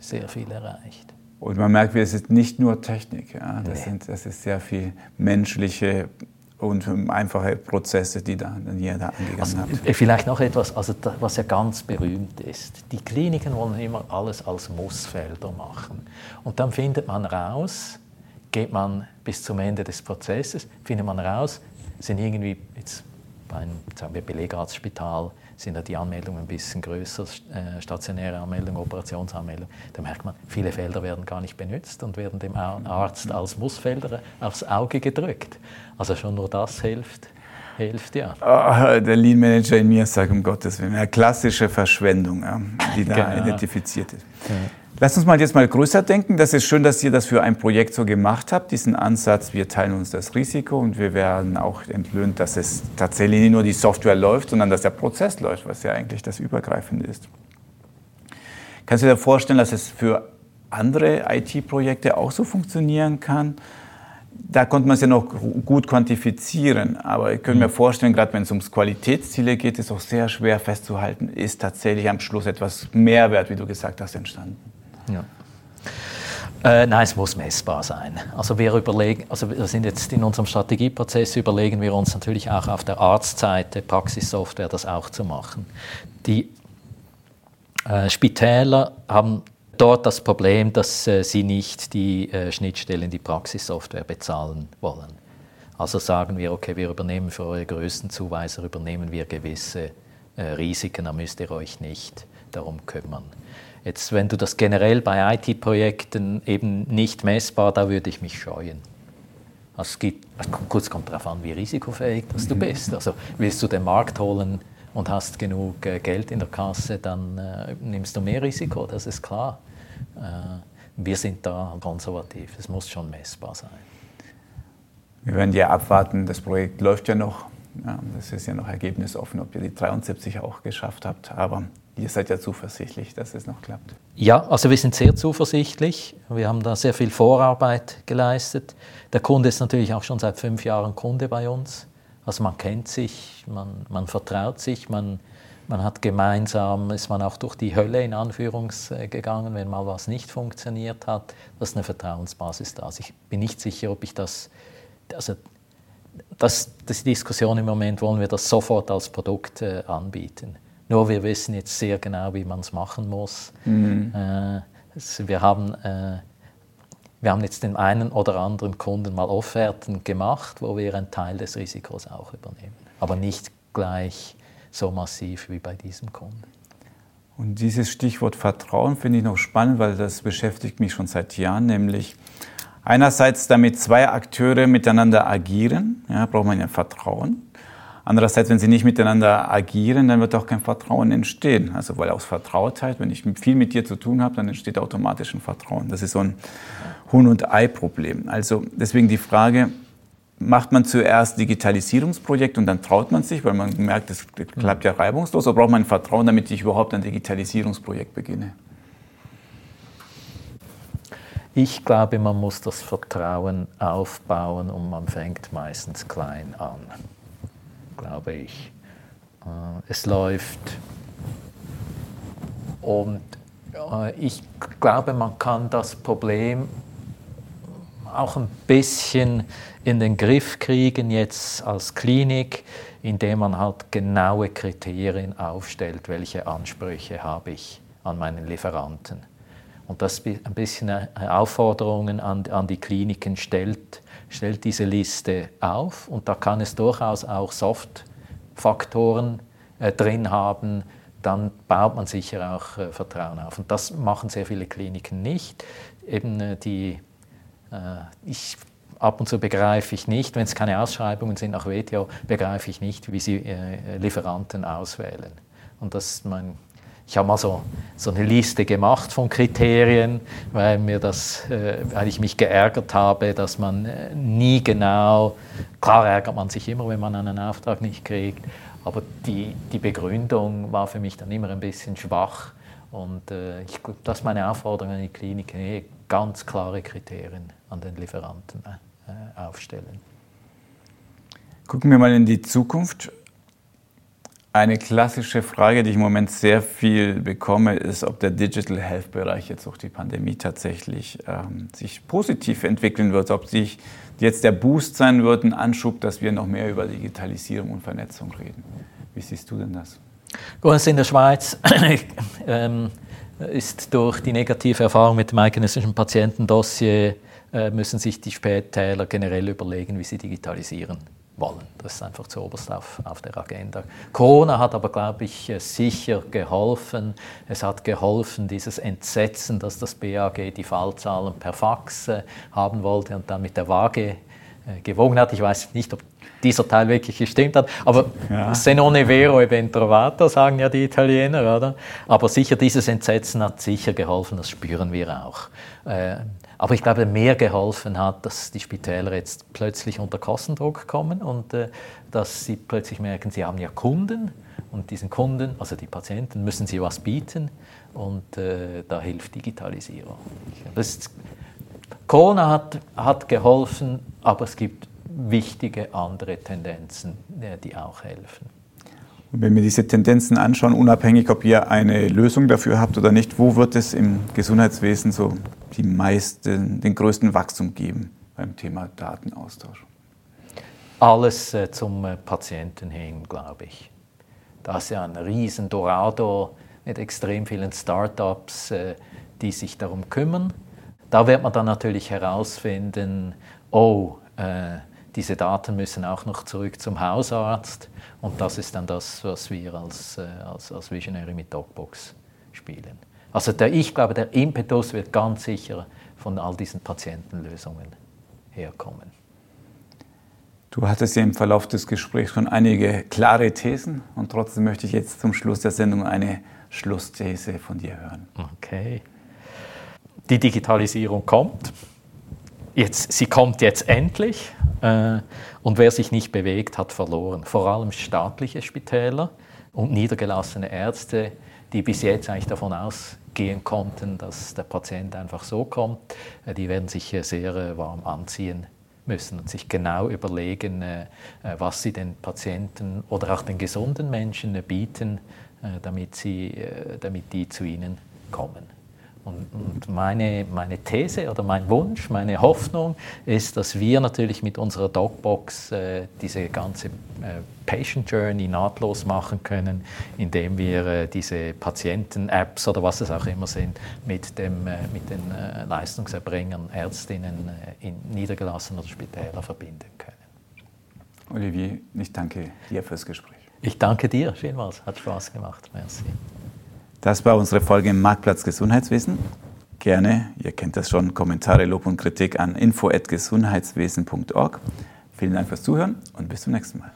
Sehr viel erreicht. Und man merkt, es ist nicht nur Technik. Ja? Das, nee. sind, das ist sehr viel menschliche und einfache Prozesse, die da jeder angegangen also, hat. Äh, vielleicht noch etwas, also was ja ganz berühmt ist. Die Kliniken wollen immer alles als Mussfelder machen. Und dann findet man raus, geht man bis zum Ende des Prozesses, findet man raus, sind irgendwie jetzt bei einem sagen wir, Belegarztspital sind ja die Anmeldungen ein bisschen größer, äh, stationäre Anmeldung, Operationsanmeldung. Da merkt man, viele Felder werden gar nicht benutzt und werden dem Arzt als Mussfelder aufs Auge gedrückt. Also schon nur das hilft. Hilft ja. Oh, der Lean Manager in mir sagt, um Gottes Willen, eine klassische Verschwendung, die da genau. identifiziert ist. Ja. Lass uns mal jetzt mal größer denken. Das ist schön, dass ihr das für ein Projekt so gemacht habt, diesen Ansatz, wir teilen uns das Risiko und wir werden auch entlöhnt, dass es tatsächlich nicht nur die Software läuft, sondern dass der Prozess läuft, was ja eigentlich das Übergreifende ist. Kannst du dir vorstellen, dass es für andere IT-Projekte auch so funktionieren kann? Da konnte man es ja noch gut quantifizieren, aber ich könnte mir mhm. vorstellen, gerade wenn es ums Qualitätsziele geht, ist es auch sehr schwer festzuhalten, ist tatsächlich am Schluss etwas Mehrwert, wie du gesagt hast, entstanden. Ja. Äh, nein, es muss messbar sein. Also wir überlegen, also wir sind jetzt in unserem Strategieprozess überlegen wir uns natürlich auch auf der Arztseite Praxissoftware das auch zu machen. Die äh, Spitäler haben dort das Problem, dass äh, sie nicht die äh, Schnittstellen, die Praxissoftware bezahlen wollen. Also sagen wir, okay, wir übernehmen für eure Größenzuweiser übernehmen wir gewisse äh, Risiken, da müsst ihr euch nicht darum kümmern. Jetzt, wenn du das generell bei IT-Projekten eben nicht messbar, da würde ich mich scheuen. Also es gibt, kurz kommt darauf an, wie risikofähig dass du bist. Also willst du den Markt holen und hast genug äh, Geld in der Kasse, dann äh, nimmst du mehr Risiko, das ist klar. Äh, wir sind da konservativ, es muss schon messbar sein. Wir werden ja abwarten, das Projekt läuft ja noch. Ja, das ist ja noch ergebnisoffen, ob ihr die 73 auch geschafft habt. Aber Ihr seid ja zuversichtlich, dass es noch klappt. Ja, also wir sind sehr zuversichtlich. Wir haben da sehr viel Vorarbeit geleistet. Der Kunde ist natürlich auch schon seit fünf Jahren Kunde bei uns. Also man kennt sich, man, man vertraut sich, man, man hat gemeinsam, ist man auch durch die Hölle in Anführungs äh, gegangen, wenn mal was nicht funktioniert hat. Das ist eine Vertrauensbasis da. Also ich bin nicht sicher, ob ich das, also das, das die Diskussion im Moment, wollen wir das sofort als Produkt äh, anbieten. Nur wir wissen jetzt sehr genau, wie man es machen muss. Mhm. Äh, wir haben äh, wir haben jetzt den einen oder anderen Kunden mal Offerten gemacht, wo wir einen Teil des Risikos auch übernehmen. Aber nicht gleich so massiv wie bei diesem Kunden. Und dieses Stichwort Vertrauen finde ich noch spannend, weil das beschäftigt mich schon seit Jahren, nämlich einerseits damit zwei Akteure miteinander agieren, ja, braucht man ja Vertrauen. Andererseits, wenn sie nicht miteinander agieren, dann wird auch kein Vertrauen entstehen. Also weil aus Vertrautheit, wenn ich viel mit dir zu tun habe, dann entsteht automatisch ein Vertrauen. Das ist so ein Huhn- und Ei-Problem. Also deswegen die Frage, macht man zuerst Digitalisierungsprojekt und dann traut man sich, weil man merkt, es klappt ja reibungslos, oder braucht man Vertrauen, damit ich überhaupt ein Digitalisierungsprojekt beginne? Ich glaube, man muss das Vertrauen aufbauen und man fängt meistens klein an glaube ich. Äh, es läuft und äh, ich glaube, man kann das Problem auch ein bisschen in den Griff kriegen jetzt als Klinik, indem man halt genaue Kriterien aufstellt, welche Ansprüche habe ich an meinen Lieferanten. Und das ein bisschen Aufforderungen an, an die Kliniken stellt, stellt diese Liste auf und da kann es durchaus auch Soft-Faktoren äh, drin haben, dann baut man sicher auch äh, Vertrauen auf. Und das machen sehr viele Kliniken nicht. Eben äh, die, äh, ich, ab und zu begreife ich nicht, wenn es keine Ausschreibungen sind nach WTO, begreife ich nicht, wie sie äh, Lieferanten auswählen. Und das ist mein ich habe mal so, so eine Liste gemacht von Kriterien, weil, mir das, äh, weil ich mich geärgert habe, dass man äh, nie genau, klar ärgert man sich immer, wenn man einen Auftrag nicht kriegt, aber die, die Begründung war für mich dann immer ein bisschen schwach. Und äh, ich, das ist meine Aufforderung an die Klinik, ganz klare Kriterien an den Lieferanten äh, aufstellen. Gucken wir mal in die Zukunft. Eine klassische Frage, die ich im Moment sehr viel bekomme, ist, ob der Digital Health Bereich jetzt durch die Pandemie tatsächlich ähm, sich positiv entwickeln wird, ob sich jetzt der Boost sein wird, ein Anschub, dass wir noch mehr über Digitalisierung und Vernetzung reden. Wie siehst du denn das? Gut, in der Schweiz ähm, ist durch die negative Erfahrung mit dem eidgenössischen Patientendossier äh, müssen sich die Spättäler generell überlegen, wie sie digitalisieren wollen. Das ist einfach zuoberst auf, auf der Agenda. Corona hat aber, glaube ich, äh, sicher geholfen. Es hat geholfen, dieses Entsetzen, dass das BAG die Fallzahlen per Fax äh, haben wollte und dann mit der Waage äh, gewogen hat. Ich weiß nicht, ob dieser Teil wirklich gestimmt hat, aber ja. se non è vero e ben trovato, sagen ja die Italiener, oder? Aber sicher, dieses Entsetzen hat sicher geholfen, das spüren wir auch. Aber ich glaube, mehr geholfen hat, dass die Spitäler jetzt plötzlich unter Kostendruck kommen und äh, dass sie plötzlich merken, sie haben ja Kunden und diesen Kunden, also die Patienten, müssen sie was bieten und äh, da hilft Digitalisierung. Das Corona hat, hat geholfen, aber es gibt wichtige andere Tendenzen, äh, die auch helfen. Und wenn wir diese Tendenzen anschauen, unabhängig, ob ihr eine Lösung dafür habt oder nicht, wo wird es im Gesundheitswesen so die meisten, den größten Wachstum geben beim Thema Datenaustausch? Alles äh, zum äh, Patienten hin, glaube ich. Das ist ja ein riesen Dorado mit extrem vielen Startups, äh, die sich darum kümmern. Da wird man dann natürlich herausfinden, oh, äh, diese Daten müssen auch noch zurück zum Hausarzt und das ist dann das, was wir als, äh, als, als Visionary mit Dogbox spielen. Also der, ich glaube, der Impetus wird ganz sicher von all diesen Patientenlösungen herkommen. Du hattest ja im Verlauf des Gesprächs schon einige klare Thesen und trotzdem möchte ich jetzt zum Schluss der Sendung eine Schlussthese von dir hören. Okay. Die Digitalisierung kommt. Jetzt, sie kommt jetzt endlich. Äh, und wer sich nicht bewegt, hat verloren. Vor allem staatliche Spitäler und niedergelassene Ärzte, die bis jetzt eigentlich davon ausgehen konnten, dass der Patient einfach so kommt, äh, die werden sich sehr äh, warm anziehen müssen und sich genau überlegen, was sie den Patienten oder auch den gesunden Menschen bieten, damit, sie, damit die zu ihnen kommen. Und, und meine, meine These oder mein Wunsch, meine Hoffnung ist, dass wir natürlich mit unserer Dogbox äh, diese ganze äh, Patient Journey nahtlos machen können, indem wir äh, diese Patienten-Apps oder was es auch immer sind, mit, dem, äh, mit den äh, Leistungserbringern, Ärztinnen äh, in niedergelassenen oder Spitäler verbinden können. Olivier, ich danke dir fürs Gespräch. Ich danke dir vielmals, hat Spaß gemacht. Merci. Das war unsere Folge im Marktplatz Gesundheitswesen. Gerne, ihr kennt das schon, Kommentare, Lob und Kritik an info.gesundheitswesen.org. Vielen Dank fürs Zuhören und bis zum nächsten Mal.